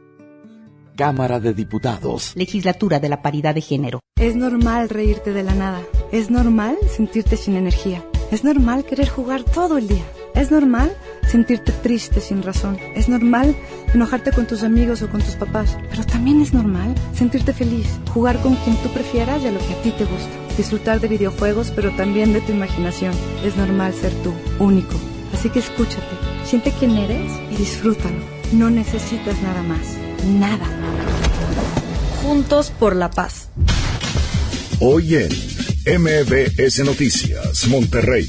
Cámara de Diputados. Legislatura de la Paridad de Género. Es normal reírte de la nada. Es normal sentirte sin energía. Es normal querer jugar todo el día. Es normal sentirte triste sin razón. Es normal enojarte con tus amigos o con tus papás. Pero también es normal sentirte feliz, jugar con quien tú prefieras y a lo que a ti te gusta. Disfrutar de videojuegos, pero también de tu imaginación. Es normal ser tú, único. Así que escúchate, siente quién eres y disfrútalo. No necesitas nada más. Nada. Juntos por la paz. Hoy en MBS Noticias, Monterrey.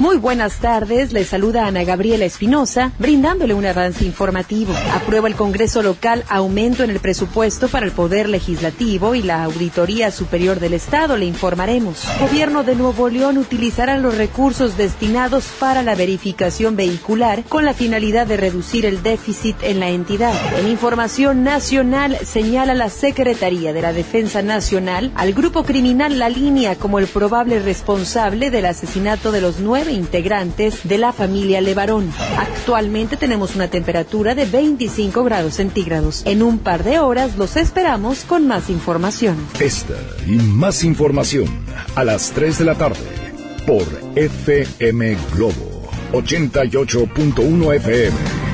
Muy buenas tardes, les saluda Ana Gabriela Espinosa, brindándole un avance informativo. Aprueba el Congreso local aumento en el presupuesto para el Poder Legislativo y la Auditoría Superior del Estado, le informaremos. Gobierno de Nuevo León utilizará los recursos destinados para la verificación vehicular con la finalidad de reducir el déficit en la entidad. En información nacional señala la Secretaría de la Defensa Nacional al grupo criminal La Línea como el probable responsable del asesinato de los nueve integrantes de la familia Levarón. Actualmente tenemos una temperatura de 25 grados centígrados. En un par de horas los esperamos con más información. Esta y más información a las 3 de la tarde por FM Globo 88.1 FM.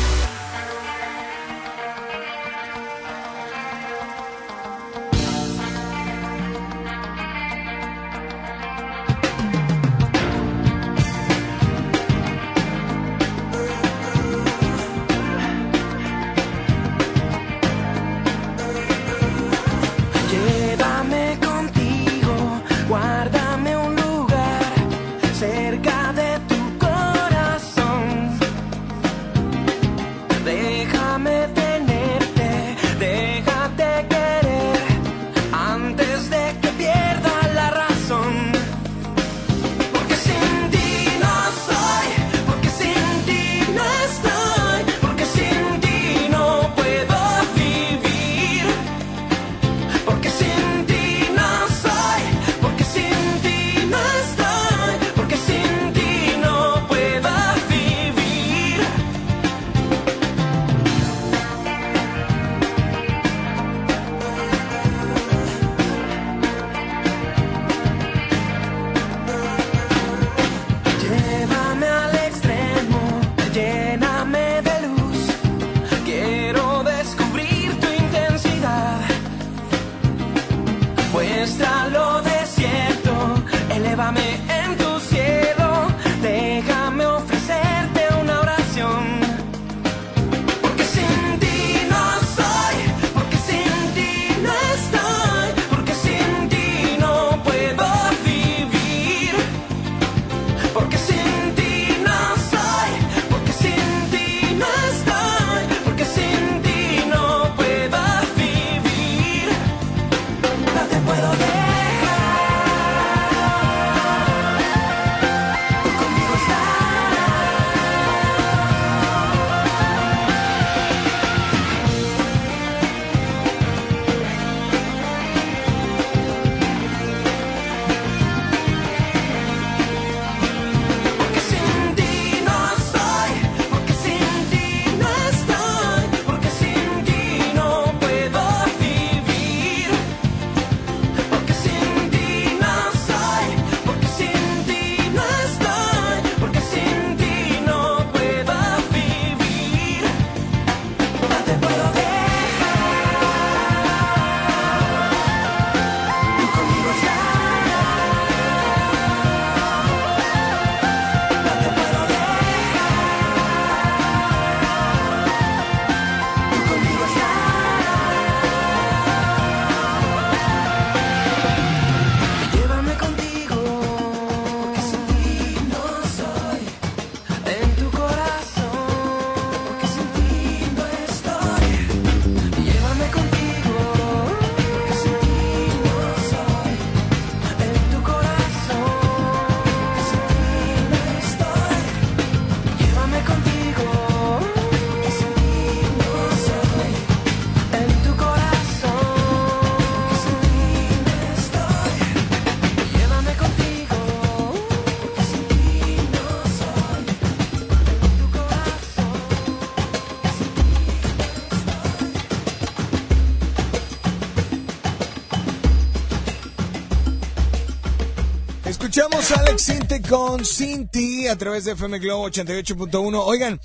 Con Cinti a través de FM Globo 88.1. Oigan,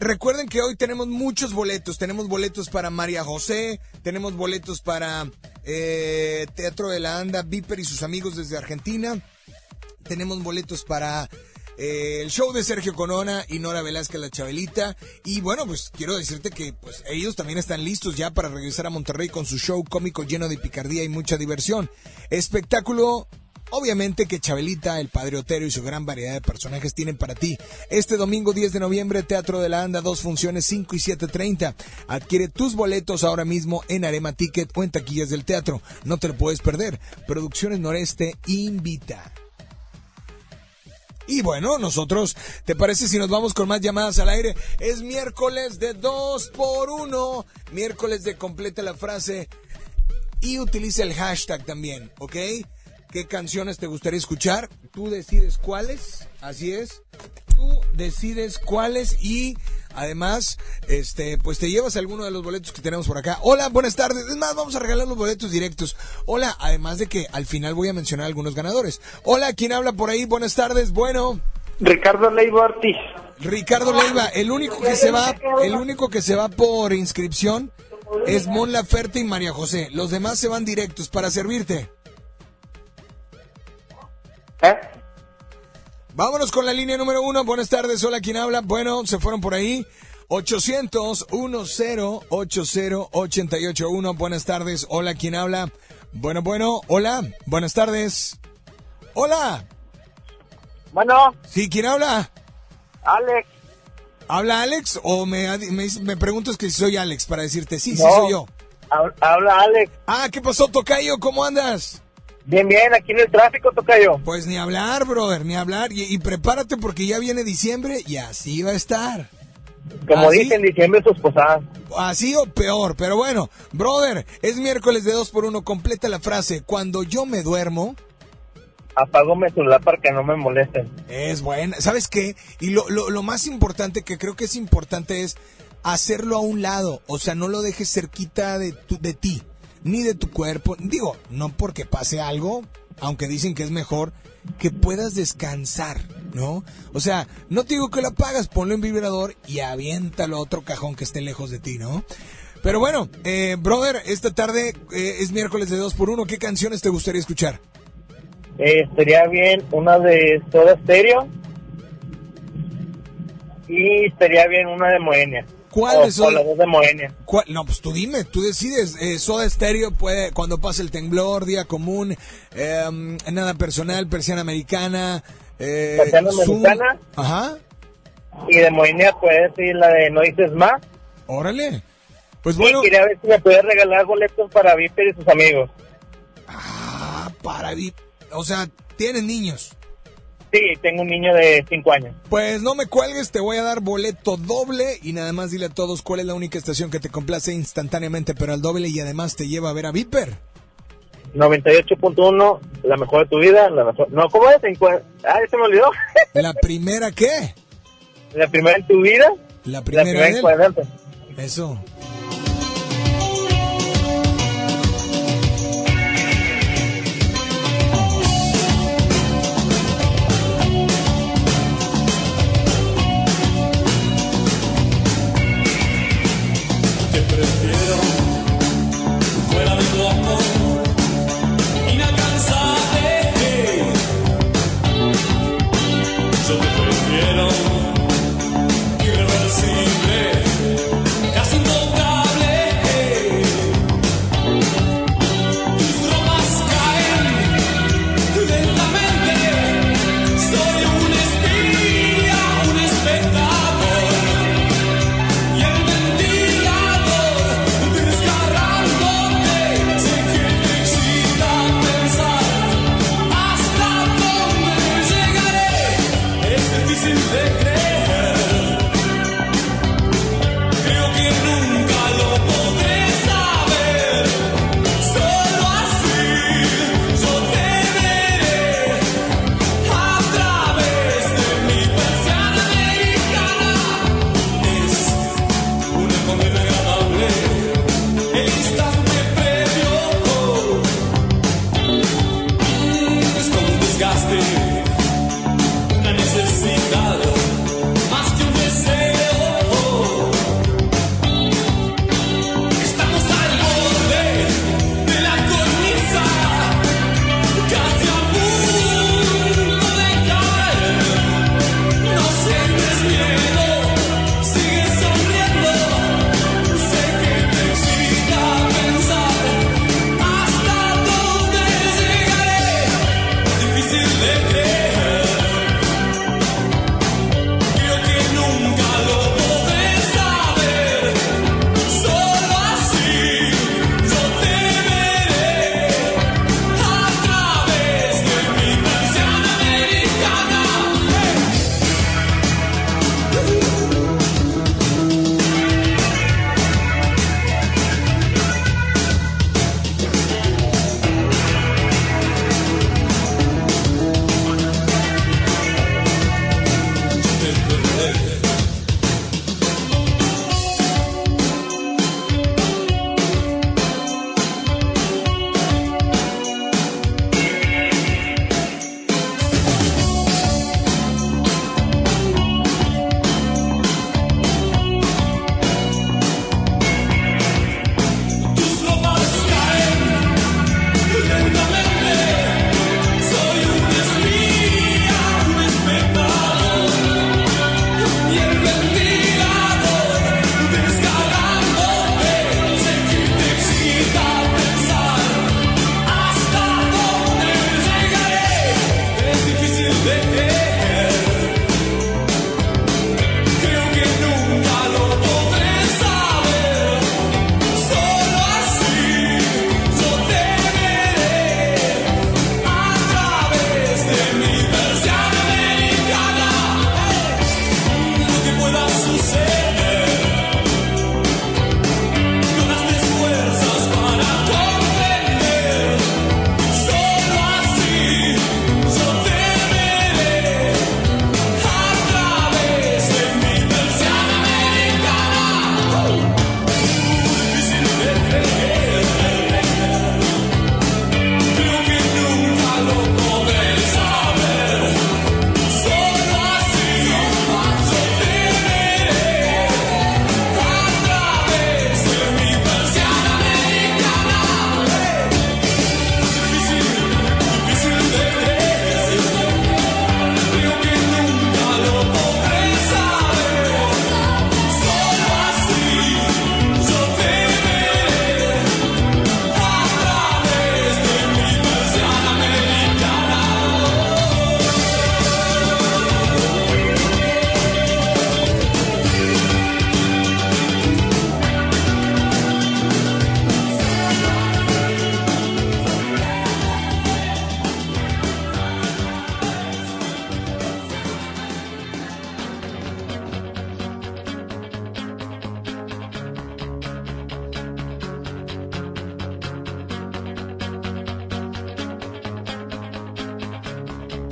recuerden que hoy tenemos muchos boletos. Tenemos boletos para María José, tenemos boletos para eh, Teatro de la Anda, Viper y sus amigos desde Argentina. Tenemos boletos para eh, el show de Sergio Corona y Nora Velázquez La Chabelita. Y bueno, pues quiero decirte que pues ellos también están listos ya para regresar a Monterrey con su show cómico lleno de picardía y mucha diversión. Espectáculo Obviamente que Chabelita, el Padre Otero y su gran variedad de personajes tienen para ti. Este domingo 10 de noviembre, Teatro de la Anda, dos funciones 5 y 7.30. Adquiere tus boletos ahora mismo en Arema Ticket o en taquillas del teatro. No te lo puedes perder. Producciones Noreste invita. Y bueno, nosotros, ¿te parece si nos vamos con más llamadas al aire? Es miércoles de 2 por 1 miércoles de completa la frase y utiliza el hashtag también, ¿ok? ¿Qué canciones te gustaría escuchar? Tú decides cuáles, así es. Tú decides cuáles y además, este, pues te llevas alguno de los boletos que tenemos por acá. Hola, buenas tardes. Es más, vamos a regalar los boletos directos. Hola, además de que al final voy a mencionar algunos ganadores. Hola, ¿quién habla por ahí? Buenas tardes. Bueno. Ricardo Leiva Ortiz. Ricardo Leiva, el único que se va, el único que se va por inscripción es Mon Laferte y María José. Los demás se van directos para servirte. ¿Eh? Vámonos con la línea número uno. Buenas tardes. Hola, ¿quién habla? Bueno, se fueron por ahí. 800-1080-881. Buenas tardes. Hola, ¿quién habla? Bueno, bueno. Hola. Buenas tardes. Hola. Bueno. Sí, ¿quién habla? Alex. ¿Habla Alex o me, me, me preguntas que si soy Alex para decirte sí, sí soy yo? Habla Alex. Ah, ¿qué pasó, Tocayo? ¿Cómo andas? Bien, bien, aquí en el tráfico, Tocayo. Pues ni hablar, brother, ni hablar. Y, y prepárate porque ya viene diciembre y así va a estar. Como ¿Así? dicen, diciembre sus posadas. Así o peor, pero bueno, brother, es miércoles de 2 por 1 completa la frase, cuando yo me duermo, Apago mi celular para que no me molesten. es buena, ¿sabes qué? Y lo, lo, lo más importante, que creo que es importante, es hacerlo a un lado, o sea, no lo dejes cerquita de, tu- de ti, ni de tu cuerpo, digo, no porque pase algo, aunque dicen que es mejor, que puedas descansar, ¿no? O sea, no te digo que lo apagas, ponlo en vibrador y aviéntalo a otro cajón que esté lejos de ti, ¿no? Pero bueno, eh, brother, esta tarde eh, es miércoles de 2 por 1 ¿qué canciones te gustaría escuchar? Eh, estaría bien una de Soda Stereo. Y estaría bien una de Moenia. ¿Cuál O- de dos de Moenia. ¿Cuál? No, pues tú dime, tú decides. Eh, Soda Stereo puede, cuando pasa el temblor, día común, eh, nada personal, persiana americana, eh, Persiana americana. Ajá, Y de Moenia puede ser la de No dices más. órale. Pues bueno, quería ver si me puede regalar boletos para Viper y sus amigos. ah, para vi- o sea, tienes niños. Sí, tengo un niño de 5 años. Pues no me cuelgues, te voy a dar boleto doble y nada más dile a todos cuál es la única estación que te complace instantáneamente, pero al doble y además te lleva a ver a Viper. 98.1, la mejor de tu vida. La mejor... No, ¿cómo es? Ah, ya se me olvidó. ¿La primera qué? la primera en tu vida. La primera, primera de en cuadrante. Eso.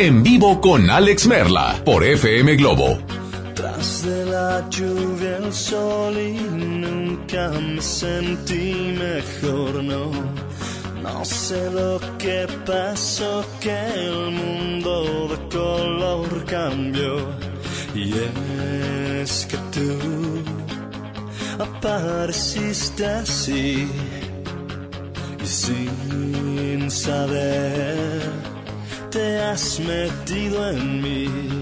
En vivo con Alex Merla por FM Globo. Tras de la lluvia el sol y nunca me sentí mejor, no. No sé lo que pasó, que el mundo de color cambió. Y es que tú apareciste así te has metido en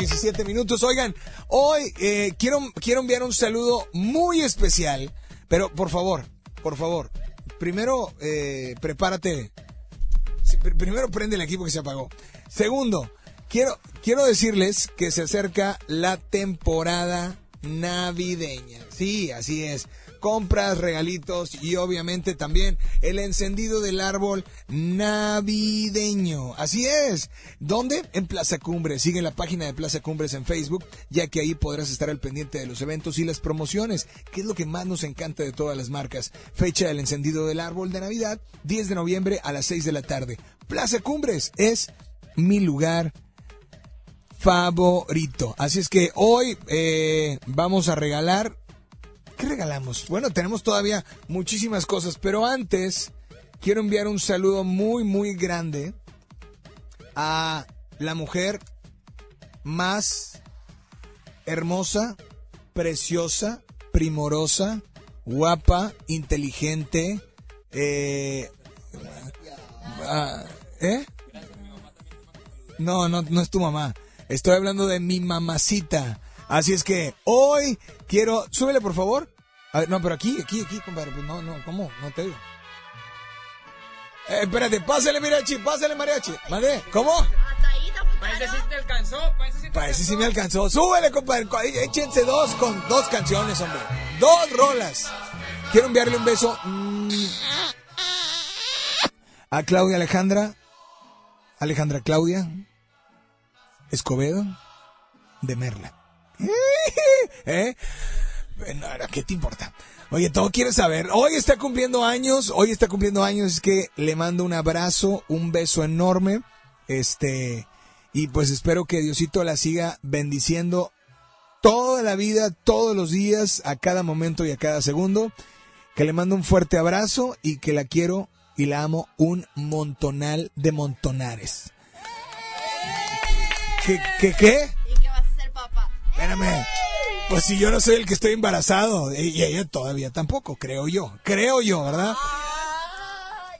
17 minutos. Oigan, hoy eh, quiero, quiero enviar un saludo muy especial, pero por favor, por favor, primero eh, prepárate. Primero prende el equipo que se apagó. Segundo, quiero, quiero decirles que se acerca la temporada navideña. Sí, así es. Compras, regalitos y obviamente también el encendido del árbol navideño. Así es. ¿Dónde? En Plaza Cumbres. Sigue la página de Plaza Cumbres en Facebook, ya que ahí podrás estar al pendiente de los eventos y las promociones, que es lo que más nos encanta de todas las marcas. Fecha del encendido del árbol de Navidad, 10 de noviembre a las 6 de la tarde. Plaza Cumbres es mi lugar favorito. Así es que hoy eh, vamos a regalar. ¿Qué regalamos? Bueno, tenemos todavía muchísimas cosas, pero antes quiero enviar un saludo muy, muy grande a la mujer más hermosa, preciosa, primorosa, guapa, inteligente, eh, ah, ¿eh? No, no, no es tu mamá. Estoy hablando de mi mamacita. Así es que hoy quiero. Súbele, por favor. A ver, no, pero aquí, aquí, aquí, compadre. Pues no, no, ¿cómo? No te digo. Eh, espérate, pásale, mariachi, pásale, mariachi. Mande, ¿cómo? Parece si te alcanzó, parece si te Parece si me alcanzó. Súbele, compadre. Co- Échense dos con dos canciones, hombre. Dos rolas. Quiero enviarle un beso mm, a Claudia Alejandra. Alejandra Claudia Escobedo de Merla. ¿Eh? ¿Qué te importa? Oye, todo quieres saber. Hoy está cumpliendo años, hoy está cumpliendo años, es que le mando un abrazo, un beso enorme. Este, y pues espero que Diosito la siga bendiciendo toda la vida, todos los días, a cada momento y a cada segundo. Que le mando un fuerte abrazo y que la quiero y la amo un montonal de montonares. ¿Qué, qué, qué? ¿Y qué vas a hacer, papá? Espérame. Pues si yo no soy el que estoy embarazado, y ella todavía tampoco, creo yo. Creo yo, ¿verdad?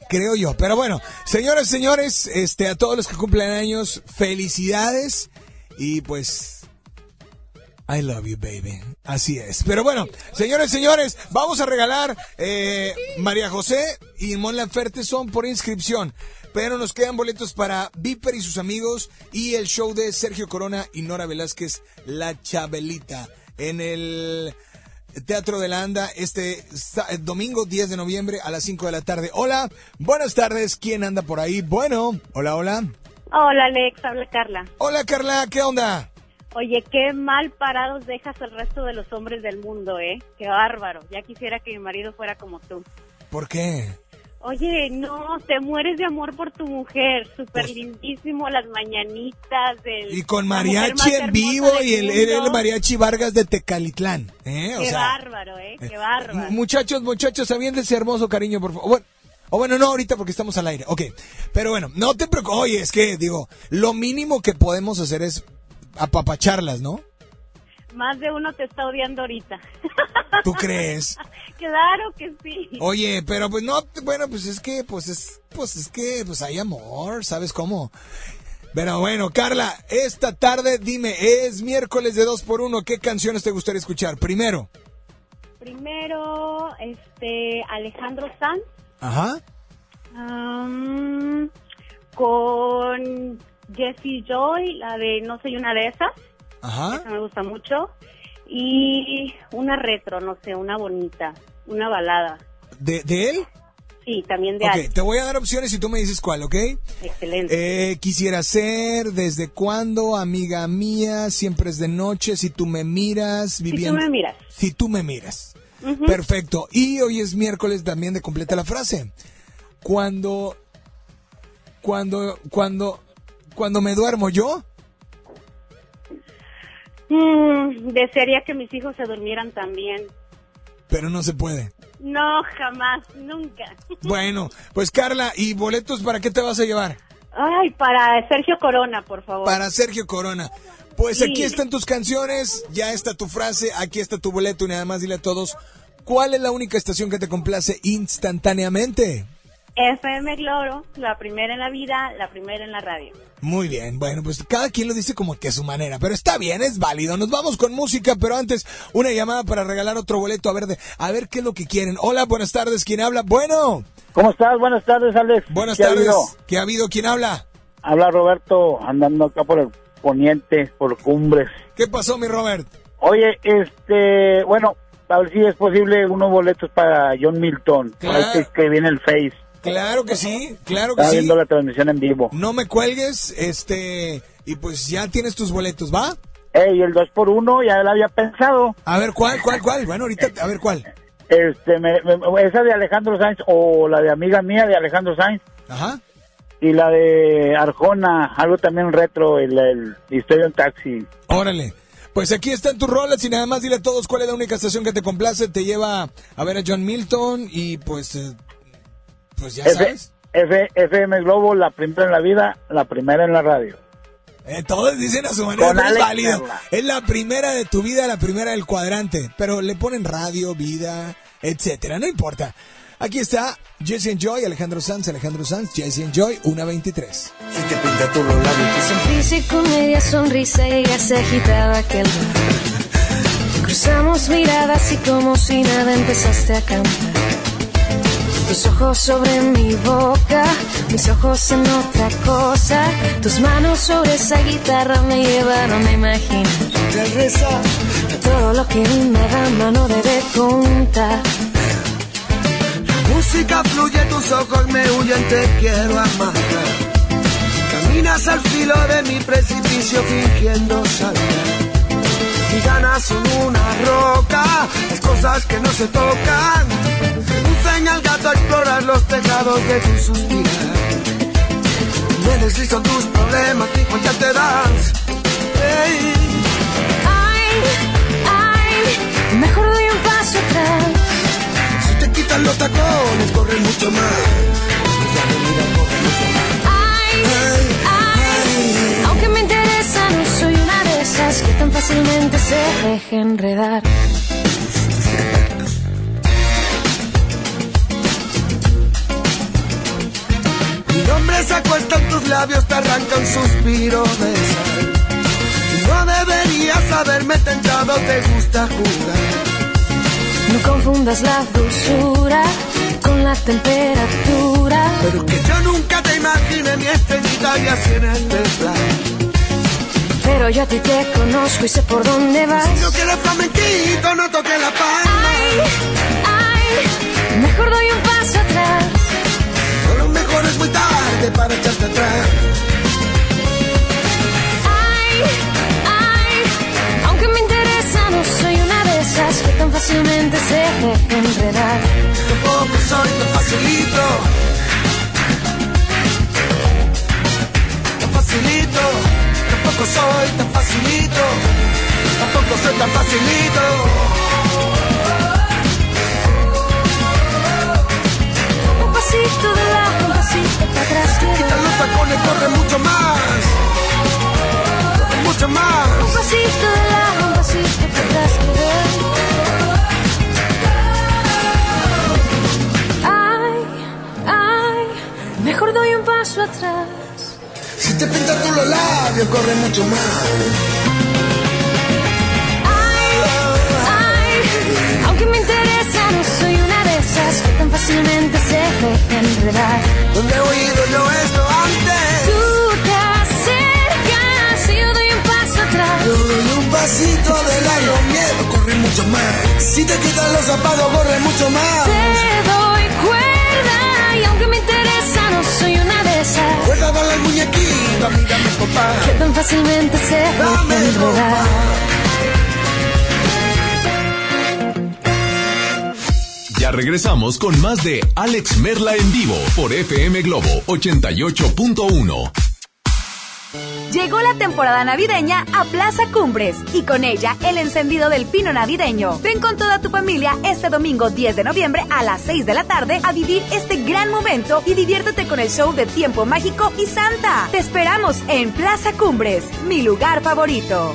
Creo yo. Pero bueno, señores, señores, este, a todos los que cumplen años, felicidades. Y pues, I love you, baby. Así es. Pero bueno, señores, señores, vamos a regalar eh, María José y Mon Laferte son por inscripción. Pero nos quedan boletos para Viper y sus amigos y el show de Sergio Corona y Nora Velázquez, La Chabelita, en el Teatro de la Anda este eh, domingo 10 de noviembre a las 5 de la tarde. Hola, buenas tardes. ¿Quién anda por ahí? Bueno, hola, hola. Hola Alex, habla Carla. Hola, Carla, ¿qué onda? Oye, qué mal parados dejas al resto de los hombres del mundo, ¿eh? Qué bárbaro. Ya quisiera que mi marido fuera como tú. ¿Por qué? Oye, no, te mueres de amor por tu mujer. Súper lindísimo las mañanitas del... Y con mariachi en vivo y el, el- el mariachi Vargas de Tecalitlán. ¿eh? O Qué sea, bárbaro, ¿eh? Qué bárbaro. muchachos, muchachos, aviéndense hermoso cariño, por favor. Bueno, o bueno, no ahorita porque estamos al aire. Ok, pero bueno, no te preocupes. Oye, es que, digo, lo mínimo que podemos hacer es apapacharlas, ¿no? Más de uno te está odiando ahorita. ¿Tú crees? claro que sí. Oye, pero pues no, bueno, pues es que, pues es, pues es que, pues hay amor, ¿sabes cómo? Pero bueno, Carla, esta tarde dime, es miércoles de 2 por 1 ¿qué canciones te gustaría escuchar? Primero. Primero, este, Alejandro Sanz. Ajá. Con Jessie Joy, la de No soy una de esas. Ajá. Esa me gusta mucho. Y una retro, no sé, una bonita, una balada. ¿De, de él? Sí, también de Ok, Alex. te voy a dar opciones y tú me dices cuál, ¿ok? Excelente. Eh, quisiera ser, ¿desde cuándo? Amiga mía, siempre es de noche, si tú me miras, Si viviendo... tú me miras. Si tú me miras. Perfecto. Y hoy es miércoles también de completa la frase. Cuando, cuando, cuando, cuando me duermo yo, Mm, desearía que mis hijos se durmieran también. pero no se puede. No, jamás, nunca. Bueno, pues Carla, ¿y boletos para qué te vas a llevar? Ay, para Sergio Corona, por favor. Para Sergio Corona. Pues Sí. aquí están tus canciones, ya está tu frase, aquí está tu boleto y nada más dile a todos, ¿cuál es la única estación que te complace instantáneamente? FM Gloro, la primera en la vida, la primera en la radio. Muy bien, bueno, pues cada quien lo dice como que a su manera, pero está bien, es válido. Nos vamos con música, pero antes una llamada para regalar otro boleto a ver de, a ver qué es lo que quieren. Hola, buenas tardes, ¿quién habla? Bueno. ¿Cómo estás? Buenas tardes, Alex. Buenas ¿Qué ha tardes. habido? ¿Qué ha habido? ¿Quién habla? Habla Roberto, andando acá por el poniente, por cumbres. ¿Qué pasó, mi Robert? Oye, este, bueno, a ver si es posible unos boletos para John Milton. Claro. Que viene el Face. Claro que sí, claro que Está sí. viendo la transmisión en vivo. No me cuelgues, este, y pues ya tienes tus boletos, ¿va? Ey, el 2 por 1 ya lo había pensado. A ver, ¿cuál, cuál, cuál? Bueno, ahorita, a ver, ¿cuál? Este, me- me- esa de Alejandro Sainz o la de amiga mía de Alejandro Sainz. Ajá. Y la de Arjona, algo también retro, el, el Historia en Taxi. Órale. Pues aquí están tus rolas y nada más dile a todos cuál es la única estación que te complace, te lleva a ver a John Milton y pues, eh, pues ya F- sabes. F- FM Globo, la primera en la vida, la primera en la radio. Eh, todos dicen a su manera, pero es válido. Es la primera de tu vida, la primera del cuadrante, pero le ponen radio, vida, etcétera, no importa. Aquí está Jesse and Joy, Alejandro Sanz, Alejandro Sanz, Jesse and Joy, 1.23. Si te pinta los labios, Sonrisa y con media sonrisa ya se agitaba aquel. Cruzamos miradas y como si nada empezaste a cantar. Tus ojos sobre mi boca, mis ojos en otra cosa. Tus manos sobre esa guitarra me llevaron a imaginar. Todo lo que una dama no debe contar. música fluye, tus ojos me huyen, te quiero amar. Caminas al filo de mi precipicio fingiendo saltar. Mis ganas son una roca, las cosas que no se tocan. Un al gato a explorar los tejados de tu suspirar. Me deslizo tus problemas y ya te das. Ay, ay, mejor doy un paso atrás. Si te quitan los tacones, corre mucho más. Ay, ay, aunque me interesa, no soy una de esas que tan fácilmente se deje enredar. Nombre se acuesta en tus labios, te arranca un suspiro de sal. No deberías haberme tentado, te gusta jugar. No confundas la dulzura con la temperatura. Pero que yo nunca te imaginé mi estrellita y así en este plan. Pero yo a ti te conozco y sé por dónde vas. Si no quieres flamenquito, no toques la palma. Ay, ay, mejor doy un paso atrás es muy tarde para echarte atrás. Ay, ay, aunque me interesa, no soy una de esas que tan fácilmente se deja enredar. Tampoco soy tan facilito. Tan facilito. Tampoco soy tan facilito. Tampoco soy tan facilito. Pasito de lado, un pasito para atrás. Quita los tacones, corre mucho más. Corre mucho más. Un pasito de lado, un pasito para atrás. Ay, ay, mejor doy un paso atrás. Si te pintas tú los labios, corre mucho más. Ay, ay, aunque me interesa, no soy una que tan fácilmente se deja enredar. ¿Dónde he oído yo esto antes? Tú te acercas y yo doy un paso atrás. Yo doy un pasito de largo miedo, corre mucho más. Si te quitan los zapatos, corre mucho más. Te doy cuerda y aunque me interesa, no soy una de esas. Cuerda, dale al muñequito, mírame, papá. Que tan fácilmente se deja enredar. Regresamos con más de Alex Merla en vivo por FM Globo 88.1. Llegó la temporada navideña a Plaza Cumbres y con ella el encendido del pino navideño. Ven con toda tu familia este domingo 10 de noviembre a las 6 de la tarde a vivir este gran momento y diviértete con el show de Tiempo Mágico y Santa. Te esperamos en Plaza Cumbres, mi lugar favorito.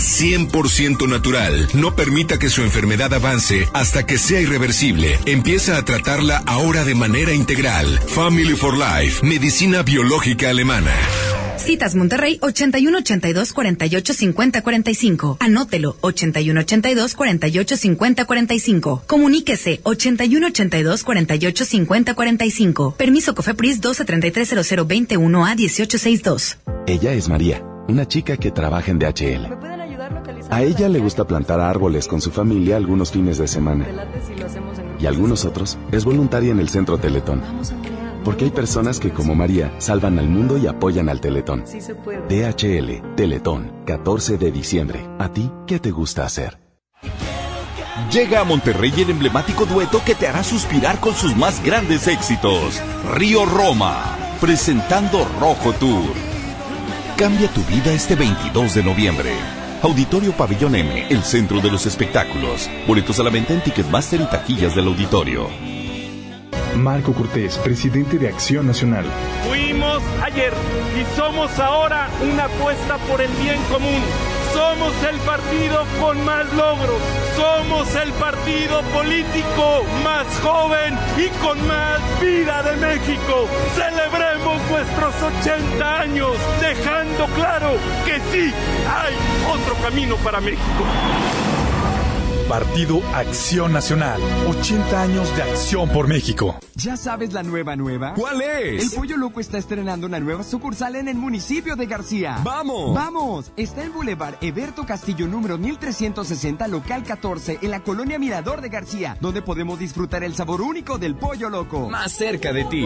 100% natural. No permita que su enfermedad avance hasta que sea irreversible. Empieza a tratarla ahora de manera integral. Family for Life, medicina biológica alemana. Citas Monterrey 81 82 48 50 45. Anótelo 81 82 48 50 45. Comuníquese 81 82 48 50 45. Permiso Cofepris 12 33 00 21 a 1862. Ella es María, una chica que trabaja en DHL. A ella le gusta plantar árboles con su familia algunos fines de semana. Y algunos otros es voluntaria en el Centro Teletón. Porque hay personas que, como María, salvan al mundo y apoyan al Teletón. DHL, Teletón, 14 de diciembre. ¿A ti qué te gusta hacer? Llega a Monterrey el emblemático dueto que te hará suspirar con sus más grandes éxitos. Río Roma, presentando Rojo Tour. Cambia tu vida este 22 de noviembre. Auditorio Pabellón M, el centro de los espectáculos. Boletos a la venta en Ticketmaster y taquillas del auditorio. Marco Cortés, presidente de Acción Nacional. Fuimos ayer y somos ahora una apuesta por el bien común Somos el partido con más logros. Somos el partido político más joven y con más vida de México. Celebremos nuestros 80 años, dejando claro que sí hay otro camino para México. Partido Acción Nacional. 80 años de acción por México. ¿Ya sabes la nueva nueva? ¿Cuál es? El Pollo Loco está estrenando una nueva sucursal en el municipio de García. ¡Vamos! ¡Vamos! Está en Boulevard Eberto Castillo número 1360, local 14, en la colonia Mirador de García, donde podemos disfrutar el sabor único del Pollo Loco. Más cerca de ti.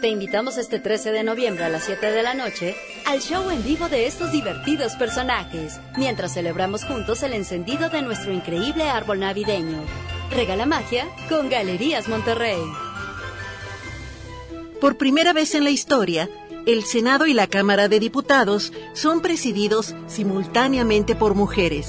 Te invitamos este 13 de noviembre a las 7 de la noche al show en vivo de estos divertidos personajes, mientras celebramos juntos el encendido de nuestro increíble árbol navideño. Regala magia con Galerías Monterrey. Por primera vez en la historia, el Senado y la Cámara de Diputados son presididos simultáneamente por mujeres.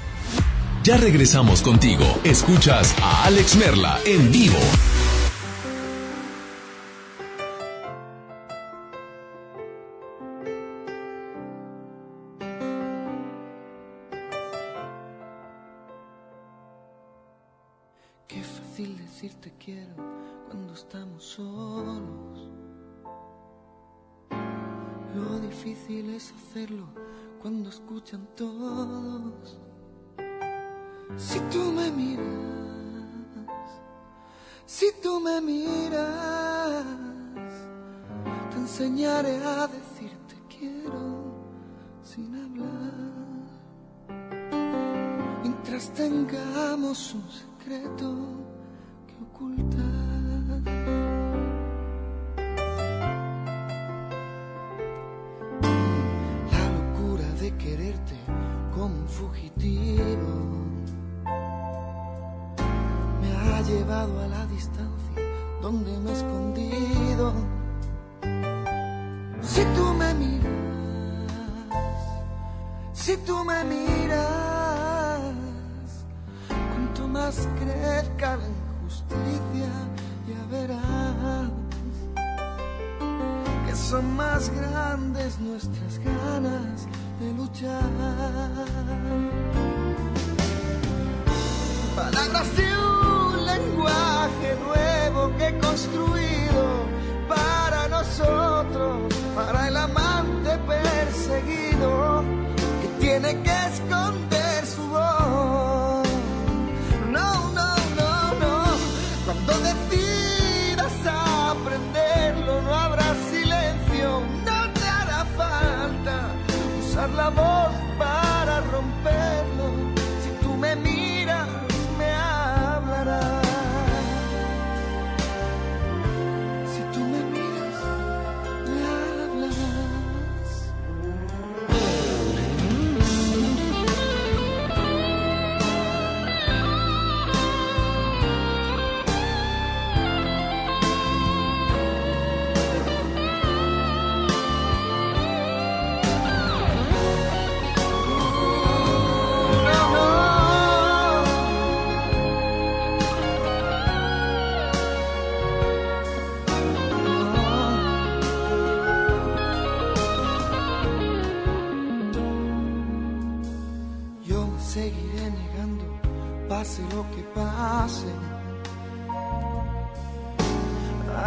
Ya regresamos contigo. Escuchas a Alex Merla en vivo. Qué fácil decirte quiero cuando estamos solos. Lo difícil es hacerlo cuando escuchan todos. Si tú me miras, si tú me miras, te enseñaré a decirte quiero sin hablar. Mientras tengamos un secreto que ocultar. La locura de quererte como un fugitivo llevado a la distancia donde me he escondido. Si tú me miras, si tú me miras, cuanto más crezca la injusticia, ya verás que son más grandes nuestras ganas de luchar. Palabras de lenguaje nuevo que he construido para nosotros, para el amante perseguido que tiene que esconder su voz. No, no, no, no. Cuando decidas aprenderlo, no habrá silencio, no te hará falta usar la voz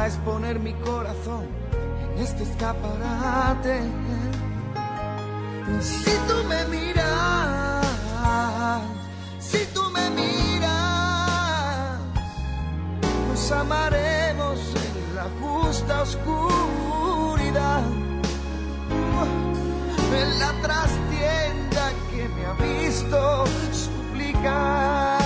a exponer mi corazón en este escaparate. Si tú me miras, si tú me miras, nos amaremos en la justa oscuridad, en la trastienda que me ha visto suplicar.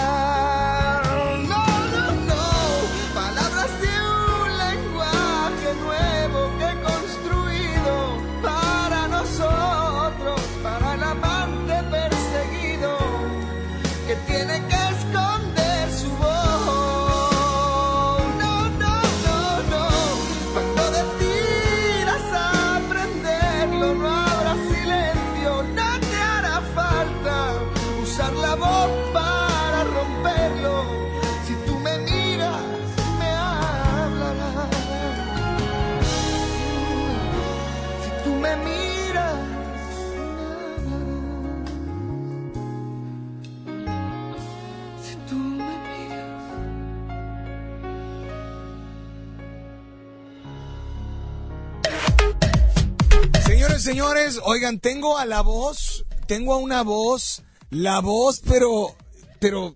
Señores, oigan, tengo a la voz, tengo a una voz, la voz, pero, pero,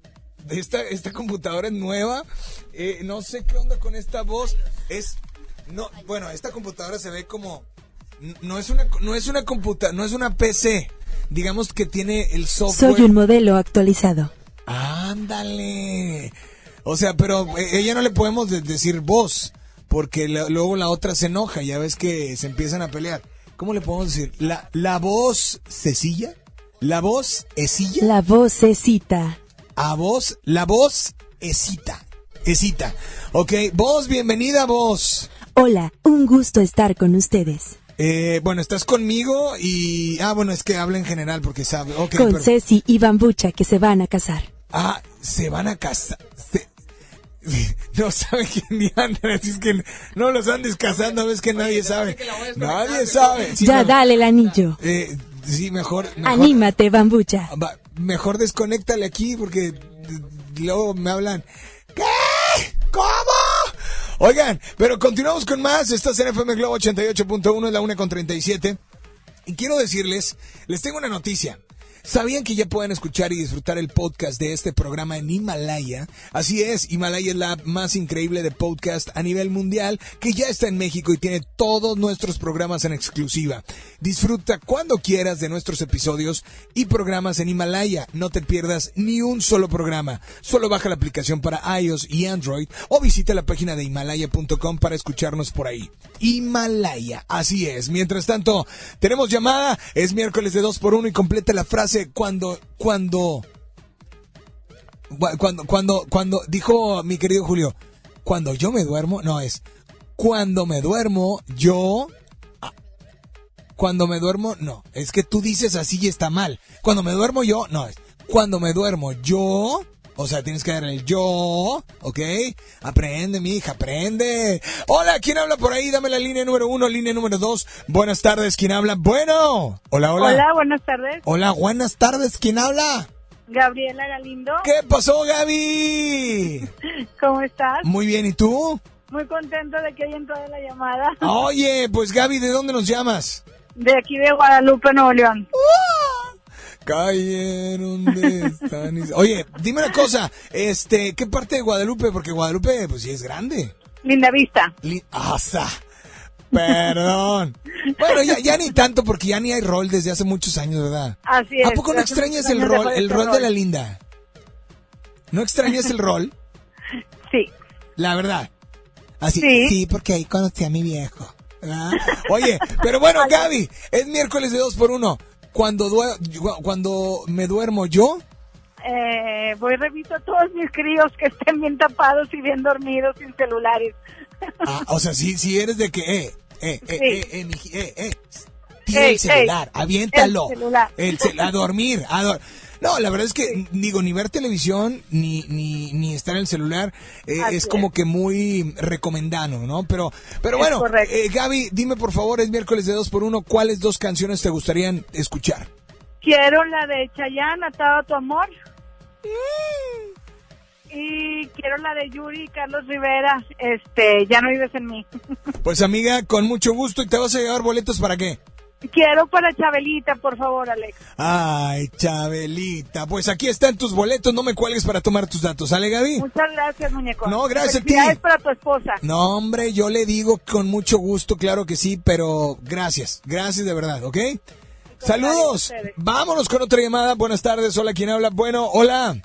esta, esta computadora es nueva, eh, no sé qué onda con esta voz, es, no, bueno, esta computadora se ve como, no es una, no es una computadora, no es una PC, digamos que tiene el software. Soy un modelo actualizado. Ándale. O sea, pero eh, ella no le podemos de- decir voz, porque la- luego la otra se enoja, ya ves que se empiezan a pelear. ¿Cómo le podemos decir? ¿La, la voz Cecilla? ¿La voz Esilla? La vocecita. A voz, la voz Esita. Esita. Ok, vos, bienvenida vos. Hola, un gusto estar con ustedes. Eh, bueno, estás conmigo y... Ah, bueno, es que habla en general porque sabe. Con pero- Ceci y Bambucha que se van a casar. Ah, se van a casar. Se- No sabe quién diantre, así es que no los andes casando, ves que nadie sabe. Nadie sabe. Sí, ya no, dale el anillo. eh, sí, mejor, mejor, Anímate, Bambucha. va, mejor desconéctale aquí porque eh, luego me hablan. ¿Qué? ¿Cómo? Oigan, pero continuamos con más. Estás en FM Globo 88.1, es la 1 con 37. Y quiero decirles, les tengo una noticia. ¿Sabían que ya pueden escuchar y disfrutar el podcast de este programa en Himalaya? Así es, Himalaya es la más increíble de podcast a nivel mundial que ya está en México y tiene todos nuestros programas en exclusiva. Disfruta cuando quieras de nuestros episodios y programas en Himalaya. No te pierdas ni un solo programa. Solo baja la aplicación para iOS y Android o visita la página de himalaya.com para escucharnos por ahí. Himalaya, así es. Mientras tanto, tenemos llamada, es miércoles de 2 por 1 y completa la frase cuando, cuando, cuando, cuando, cuando, dijo mi querido Julio, cuando yo me duermo, no es, cuando me duermo, yo, ah, cuando me duermo, no, es que tú dices así y está mal. Cuando me duermo yo, no es, cuando me duermo yo, o sea, tienes que dar el yo, ¿ok? Aprende, mi hija, aprende. Hola, ¿quién habla por ahí? Dame la línea número uno, línea número dos. Buenas tardes, ¿quién habla? Bueno. Hola, hola. Hola, buenas tardes. Hola, buenas tardes, ¿quién habla? Gabriela Galindo. ¿Qué pasó, Gaby? ¿Cómo estás? Muy bien, ¿y tú? Muy contento de que haya entrado la llamada. Oye, pues Gaby, ¿de dónde nos llamas? De aquí de Guadalupe, Nuevo León. Cayeron de están y- Oye, dime una cosa, este, ¿qué parte de Guadalupe? Porque Guadalupe, pues sí es grande. Linda Vista. Li- ¡Asa! Perdón. Bueno, ya, ya ni tanto porque ya ni hay rol desde hace muchos años, ¿verdad? Así es. ¿A poco no extrañas el rol, el ser rol de la linda? ¿No extrañas el rol? Sí. La verdad. Así, Sí. sí, porque ahí conocí a mi viejo. ¿verdad? Oye, pero bueno, Gaby, es miércoles de dos por uno. Cuando, cuando me duermo yo, Eh, voy reviso a todos mis críos que estén bien tapados y bien dormidos sin celulares. ah, o sea, si, si eres de que, eh, eh, eh, Sí. eh, eh, miji- eh, eh, tira Ey, el celular, ey, aviéntalo. el celular. El cel- a dormir, a dor- No, la verdad es que, digo, ni ver televisión, ni, ni, ni estar en el celular, eh, es como que muy recomendado, ¿no? Pero, pero Es bueno, correcto. eh, Gaby, dime por favor, es miércoles de dos por uno, ¿cuáles dos canciones te gustarían escuchar? Quiero la de Chayanne, Atado a tu amor. y quiero la de Yuri y Carlos Rivera. Este, ya no vives en mí. Pues amiga, con mucho gusto y te vas a llevar boletos para qué? Quiero para Chabelita, por favor, Alex. Ay, Chabelita, pues aquí están tus boletos, no me cuelgues para tomar tus datos, ¿sale Gaby? Muchas gracias, muñeco. No, gracias a ti. Para tu esposa. No, hombre, yo le digo con mucho gusto, claro que sí, pero gracias, gracias de verdad, ¿ok? Saludos. Vámonos con otra llamada. Buenas tardes. Hola, ¿quién habla? Bueno, hola.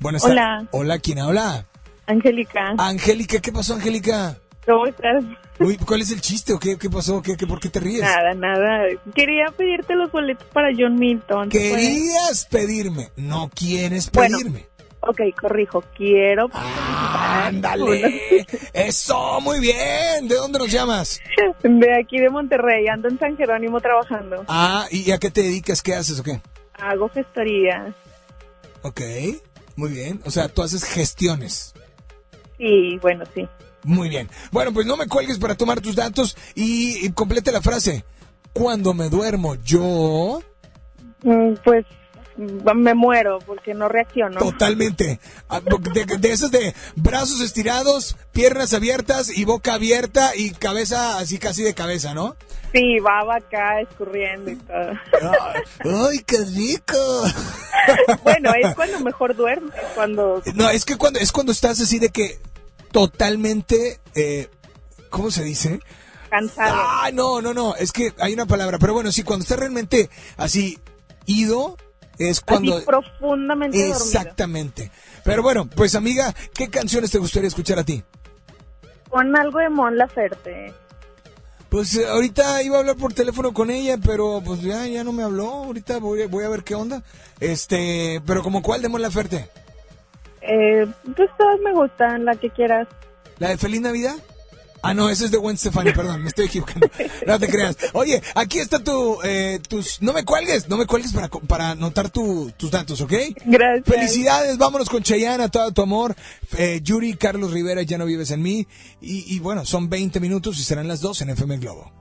Buenas tardes. Hola. Hola, ¿quién habla? Angélica. Angélica, ¿qué pasó, Angélica? ¿Cómo estás? Uy, ¿cuál es el chiste o qué, qué pasó? ¿Qué, qué, ¿Por qué te ríes? Nada, nada. Quería pedirte los boletos para John Milton. Querías pedirme, no quieres Bueno, pedirme. Ok, corrijo. Quiero. Ándale. Eso, muy bien. ¿De dónde nos llamas? De aquí de Monterrey. Ando en San Jerónimo trabajando. Ah, ¿y a qué te dedicas? ¿Qué haces o qué? Hago gestoría. Ok, muy bien. O sea, tú haces gestiones. Sí, bueno, sí. Muy bien. Bueno, pues no me cuelgues para tomar tus datos y, y complete la frase. Cuando me duermo, yo... Mm, Pues me muero porque no reacciono. Totalmente. Ah, De, de esas de brazos estirados, piernas abiertas y boca abierta y cabeza así casi de cabeza, ¿no? Sí, baba acá escurriendo y todo. ¡Ay, qué rico! bueno, es cuando mejor duermes, cuando... No, es que cuando es cuando estás así de que totalmente, eh, ¿cómo se dice? Cansado. Ah, no, no, no, es que hay una palabra, pero bueno, sí, cuando estás realmente así ido, es cuando... Así profundamente dormido. Exactamente. Pero bueno, pues amiga, ¿qué canciones te gustaría escuchar a ti? Pon algo de Mon Laferte. Pues eh, ahorita iba a hablar por teléfono con ella, pero pues ya, ya no me habló. Ahorita voy, voy a ver qué onda. Este, pero como cuál de Mon Laferte? Eh, pues todas me gustan, la que quieras. ¿La de Feliz Navidad? Ah, no, ese es de Gwen Stefani, perdón, me estoy equivocando. No te creas. Oye, aquí está tu, eh, tus, no me cuelgues, no me cuelgues para, para anotar tu- tus datos, ¿ok? Gracias. Felicidades, vámonos con Cheyenne, a todo tu amor. Eh, Yuri, Carlos Rivera, ya no vives en mí. Y, y bueno, son 20 minutos y serán las 2 en FM Globo.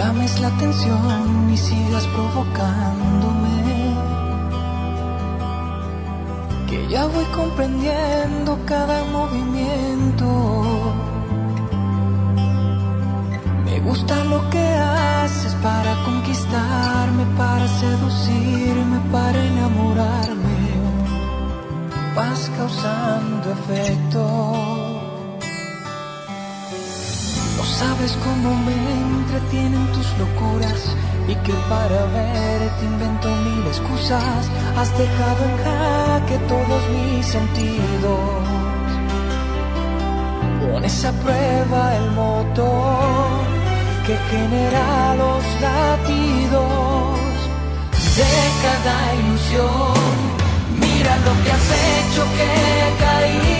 Llames la atención ni sigas provocándome. Que ya voy comprendiendo cada movimiento. Me gusta lo que haces para conquistarme, para seducirme, para enamorarme. Vas causando efecto. No sabes cómo me entretienen tus locuras y que para verte invento mil excusas. Has dejado en jaque todos mis sentidos. Pones a prueba el motor que genera los latidos de cada ilusión. Mira lo que has hecho que he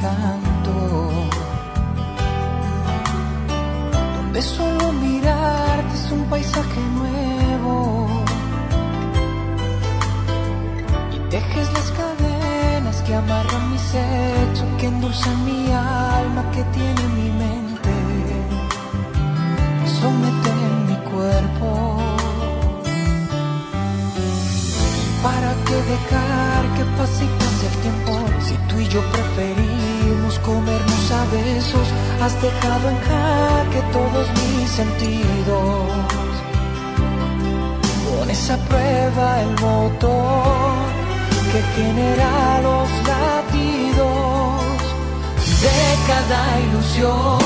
encanto, donde solo mirarte es un paisaje nuevo. Y tejes las cadenas que amarran mis hechos, que endulzan mi alma, que tiene mi mente, someten mi cuerpo. ¿Para qué dejar que pase y Si tú y yo preferimos comernos a besos, has dejado en jaque todos mis sentidos. Pones a prueba el motor que genera los latidos de cada ilusión.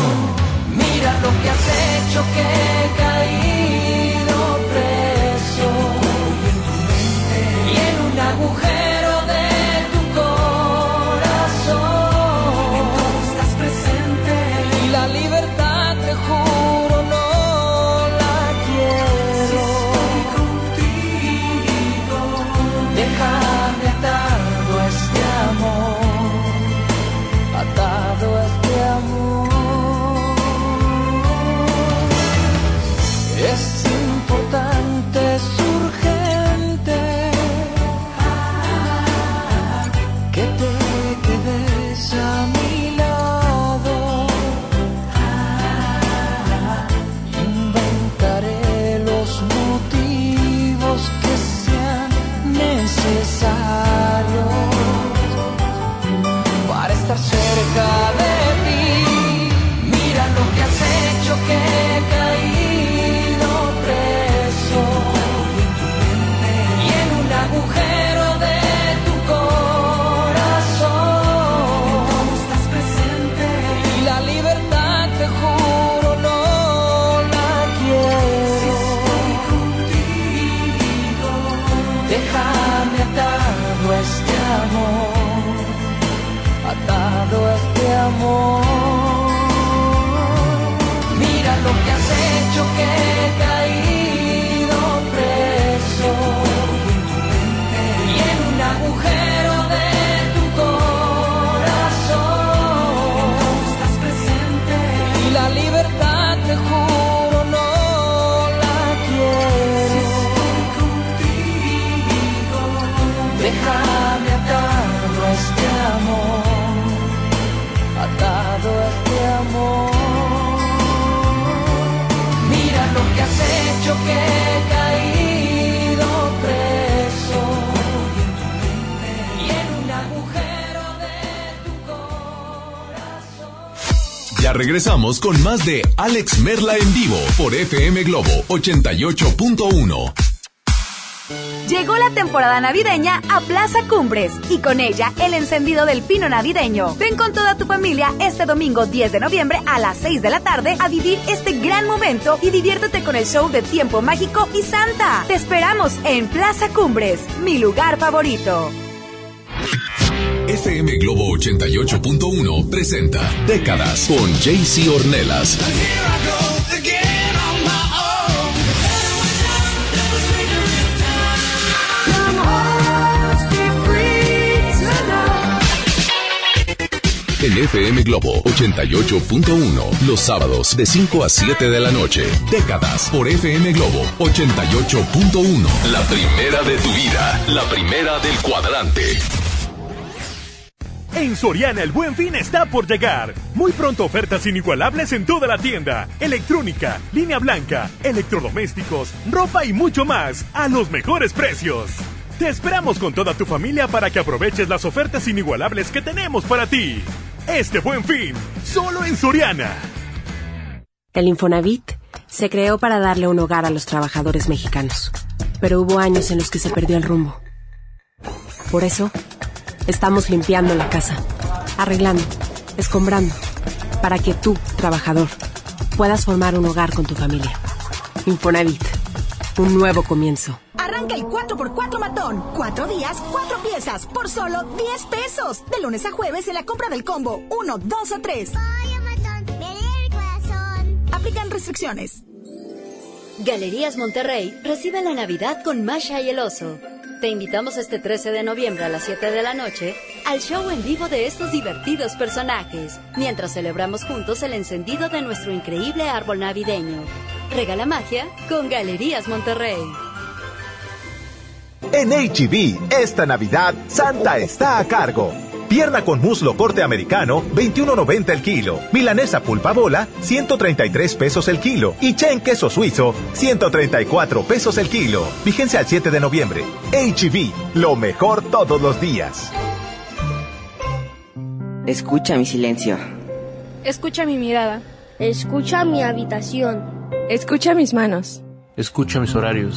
Mira lo que has hecho que he caído preso y en un agujero Ya regresamos con más de Alex Merla en vivo por FM Globo 88.1. Llegó la temporada navideña a Plaza Cumbres y con ella el encendido del pino navideño. Ven con toda tu familia este domingo 10 de noviembre a las 6 de la tarde a vivir este gran momento y diviértete con el show de Tiempo Mágico y Santa. Te esperamos en Plaza Cumbres, mi lugar favorito. FM Globo 88.1 presenta Décadas con JC Ornelas. En FM Globo 88.1, los sábados de 5 a 7 de la noche. Décadas por FM Globo 88.1. La primera de tu vida, la primera del cuadrante. En Soriana el buen fin está por llegar. Muy pronto ofertas inigualables en toda la tienda. Electrónica, línea blanca, electrodomésticos, ropa y mucho más a los mejores precios. Te esperamos con toda tu familia para que aproveches las ofertas inigualables que tenemos para ti. Este buen fin, solo en Soriana. El Infonavit se creó para darle un hogar a los trabajadores mexicanos, pero hubo años en los que se perdió el rumbo. Por eso, estamos limpiando la casa, arreglando, escombrando, para que tú, trabajador, puedas formar un hogar con tu familia. Infonavit, un nuevo comienzo. Arranca el 4x4 matón. Cuatro días, cuatro piezas, por solo 10 pesos. De lunes a jueves en la compra del combo 1, 2 o 3. Aplican restricciones. Galerías Monterrey recibe la Navidad con Masha y el Oso. Te invitamos este 13 de noviembre a las 7 de la noche al show en vivo de estos divertidos personajes, mientras celebramos juntos el encendido de nuestro increíble árbol navideño. Regala magia con Galerías Monterrey. En HB, esta Navidad, Santa está a cargo. Pierna con muslo corte americano, 21.90 el kilo. Milanesa pulpa bola, 133 pesos el kilo. Y chen queso suizo, 134 pesos el kilo. Vigencia al 7 de noviembre. HB, lo mejor todos los días. Escucha mi silencio. Escucha mi mirada. Escucha mi habitación. Escucha mis manos. Escucha mis horarios.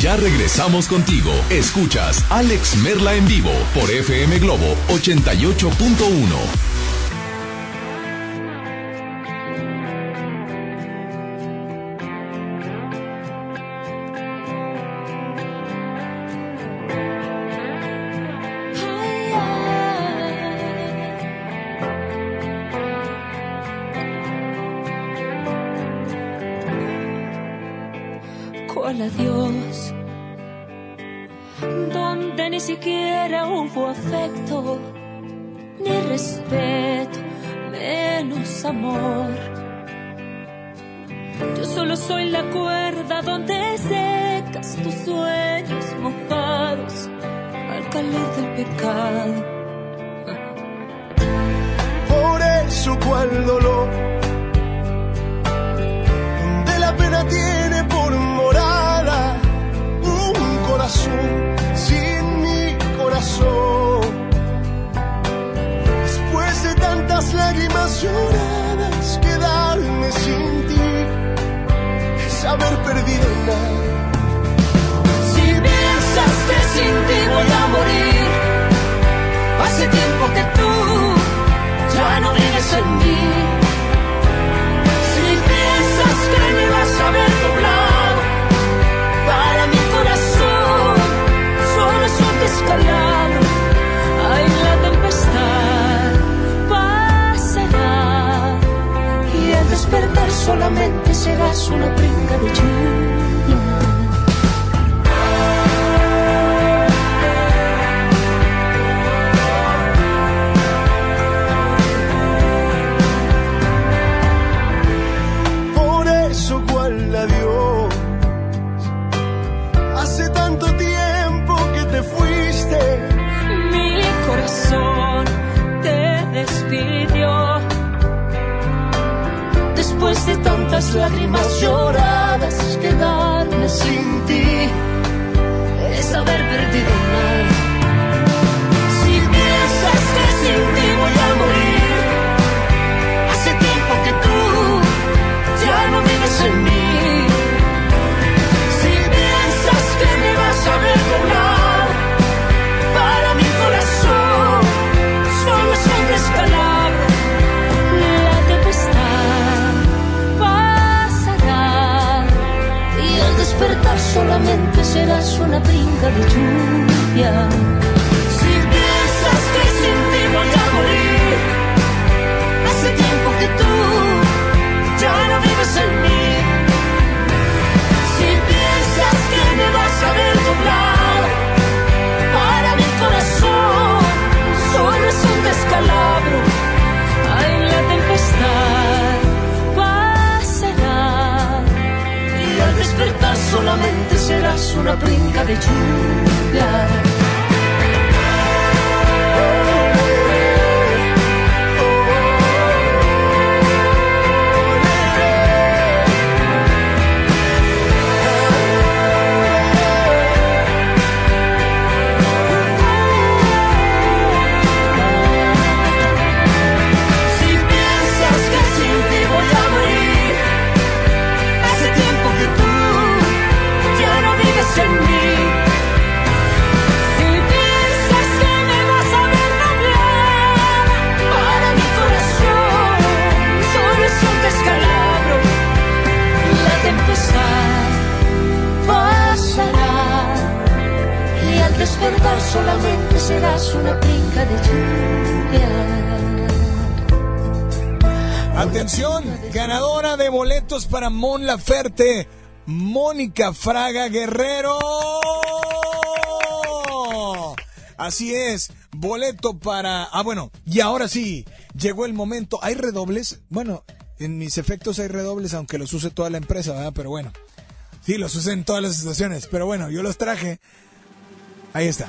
Ya regresamos contigo. Escuchas Alex Merla en vivo por FM Globo 88.1. para Mon Laferte, Mónica Fraga Guerrero. Así es, boleto para... Ah, bueno, y ahora sí, llegó el momento. ¿Hay redobles? Bueno, en mis efectos hay redobles, aunque los use toda la empresa, ¿verdad? Pero bueno, sí, los usé en todas las estaciones, pero bueno, yo los traje. Ahí está.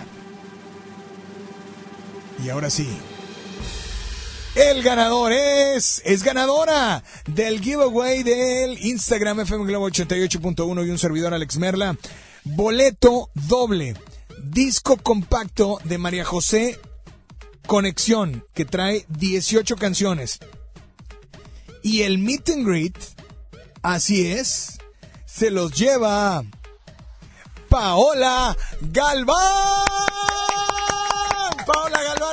Y ahora sí. El ganador es, es ganadora del giveaway del Instagram FM Globo 88.1 y un servidor Alex Merla. boleto doble, disco compacto de María José Conexión, que trae 18 canciones. Y el meet and greet, así es, se los lleva Paola Galván.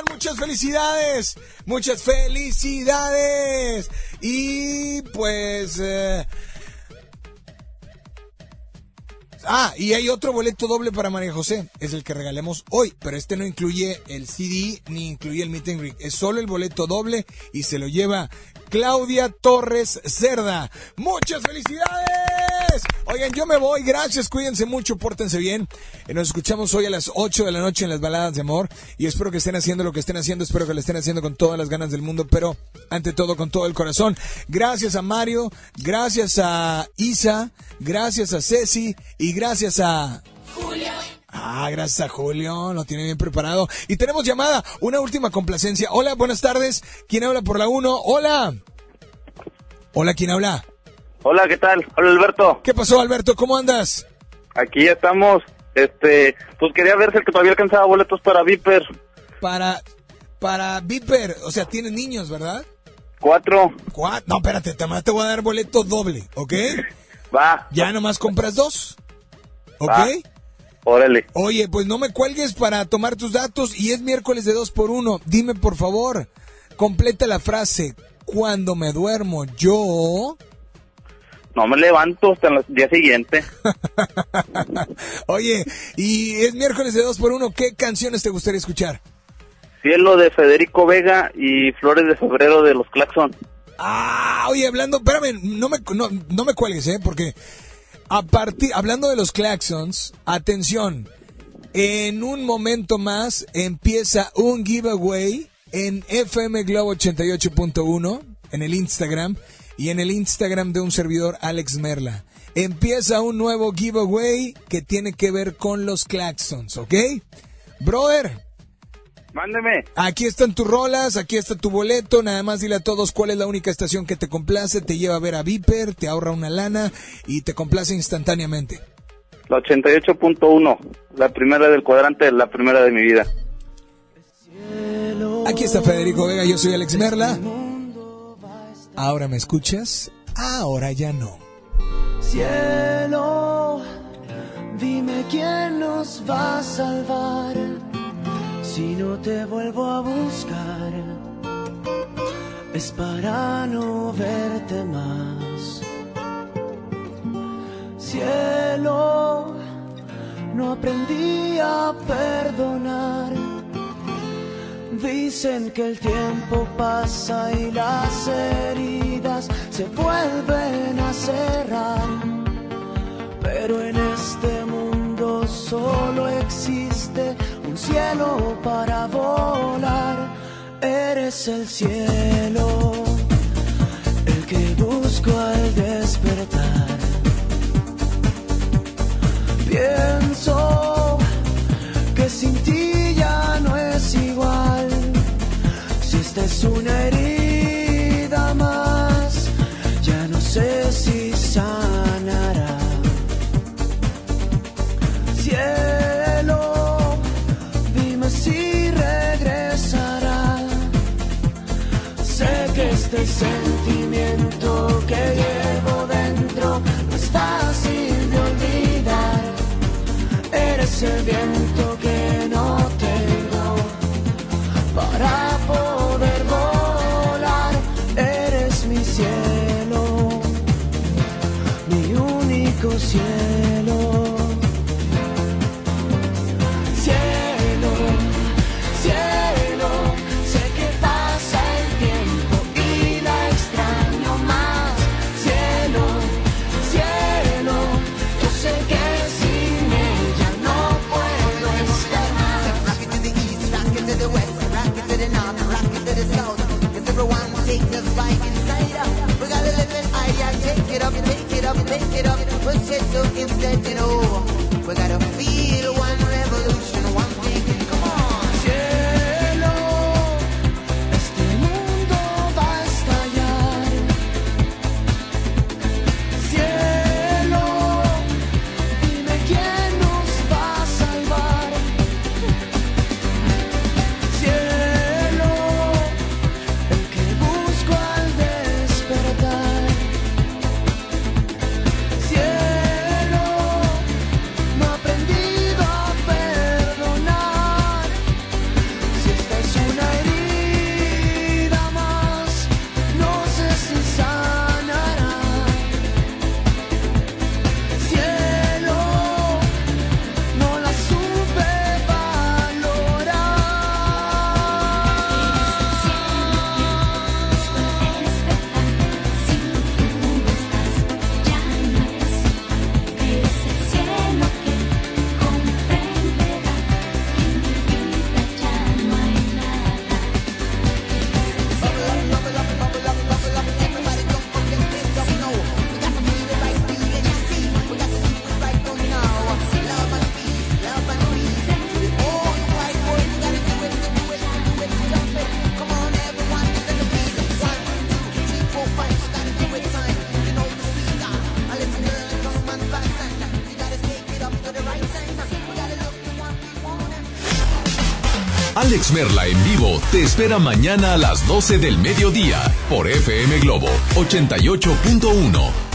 Muchas felicidades, muchas felicidades. Y pues... eh, Ah, y hay otro boleto doble para María José, es el que regalemos hoy, pero este no incluye el CD ni incluye el meet and es solo el boleto doble y se lo lleva Claudia Torres Cerda. ¡Muchas felicidades! Oigan, yo me voy, gracias, cuídense mucho, pórtense bien. Eh, Nos escuchamos hoy a las 8 de la noche en las baladas de amor y espero que estén haciendo lo que estén haciendo, espero que lo estén haciendo con todas las ganas del mundo, pero ante todo con todo el corazón. Gracias a Mario, gracias a Isa, gracias a Ceci y gracias a... Ah, gracias a Julio, lo tiene bien preparado. Y tenemos llamada, una última complacencia. Hola, buenas tardes. ¿Quién habla por la 1? Hola. Hola, ¿quién habla? Hola, ¿qué tal? Hola, Alberto. ¿Qué pasó, Alberto? ¿Cómo andas? Aquí ya estamos. Este, pues quería ver si el que todavía alcanzaba boletos para Viper. Para, para Viper, o sea, tienes niños, ¿verdad? Cuatro. Cuatro. No, espérate, te, te voy a dar boleto doble, ¿ok? Va. Ya nomás compras dos. ¿Ok? Va. Órale. Oye, pues no me cuelgues para tomar tus datos y es miércoles de dos por uno. Dime, por favor, completa la frase. Cuando me duermo, yo... No me levanto hasta el día siguiente. Oye, y es miércoles de dos por uno. ¿Qué canciones te gustaría escuchar? Cielo de Federico Vega y Flores de Febrero de los Claxon. Ah, oye, hablando, espérame, no me, no, no me cuelgues, ¿eh? Porque a partir, hablando de los Claxons, atención, en un momento más empieza un giveaway en FM Globo 88.1, en el Instagram, y en el Instagram de un servidor Alex Merla. Empieza un nuevo giveaway que tiene que ver con los Claxons, ¿ok? Brother, Mándeme. Aquí están tus rolas, aquí está tu boleto, nada más dile a todos cuál es la única estación que te complace, te lleva a ver a Viper, te ahorra una lana y te complace instantáneamente. La 88.1. La primera del cuadrante, la primera de mi vida. Aquí está Federico Vega, yo soy Alex Merla. Ahora me escuchas, ahora ya no. Cielo, dime quién nos va a salvar si no te vuelvo a buscar. Es para no verte más. Cielo, no aprendí a perdonar. Dicen que el tiempo pasa y las heridas se vuelven a cerrar. Pero en este mundo solo existe cielo para volar. Eres el cielo, el que busco al despertar. Pienso que sin ti ya no es igual. Si esta es una herida Eres el viento que no tengo para poder volar. Eres mi cielo, mi único cielo. take it up. We'll say so instead, you know. Alex Merla en vivo te espera mañana a las 12 del mediodía por FM Globo 88.1.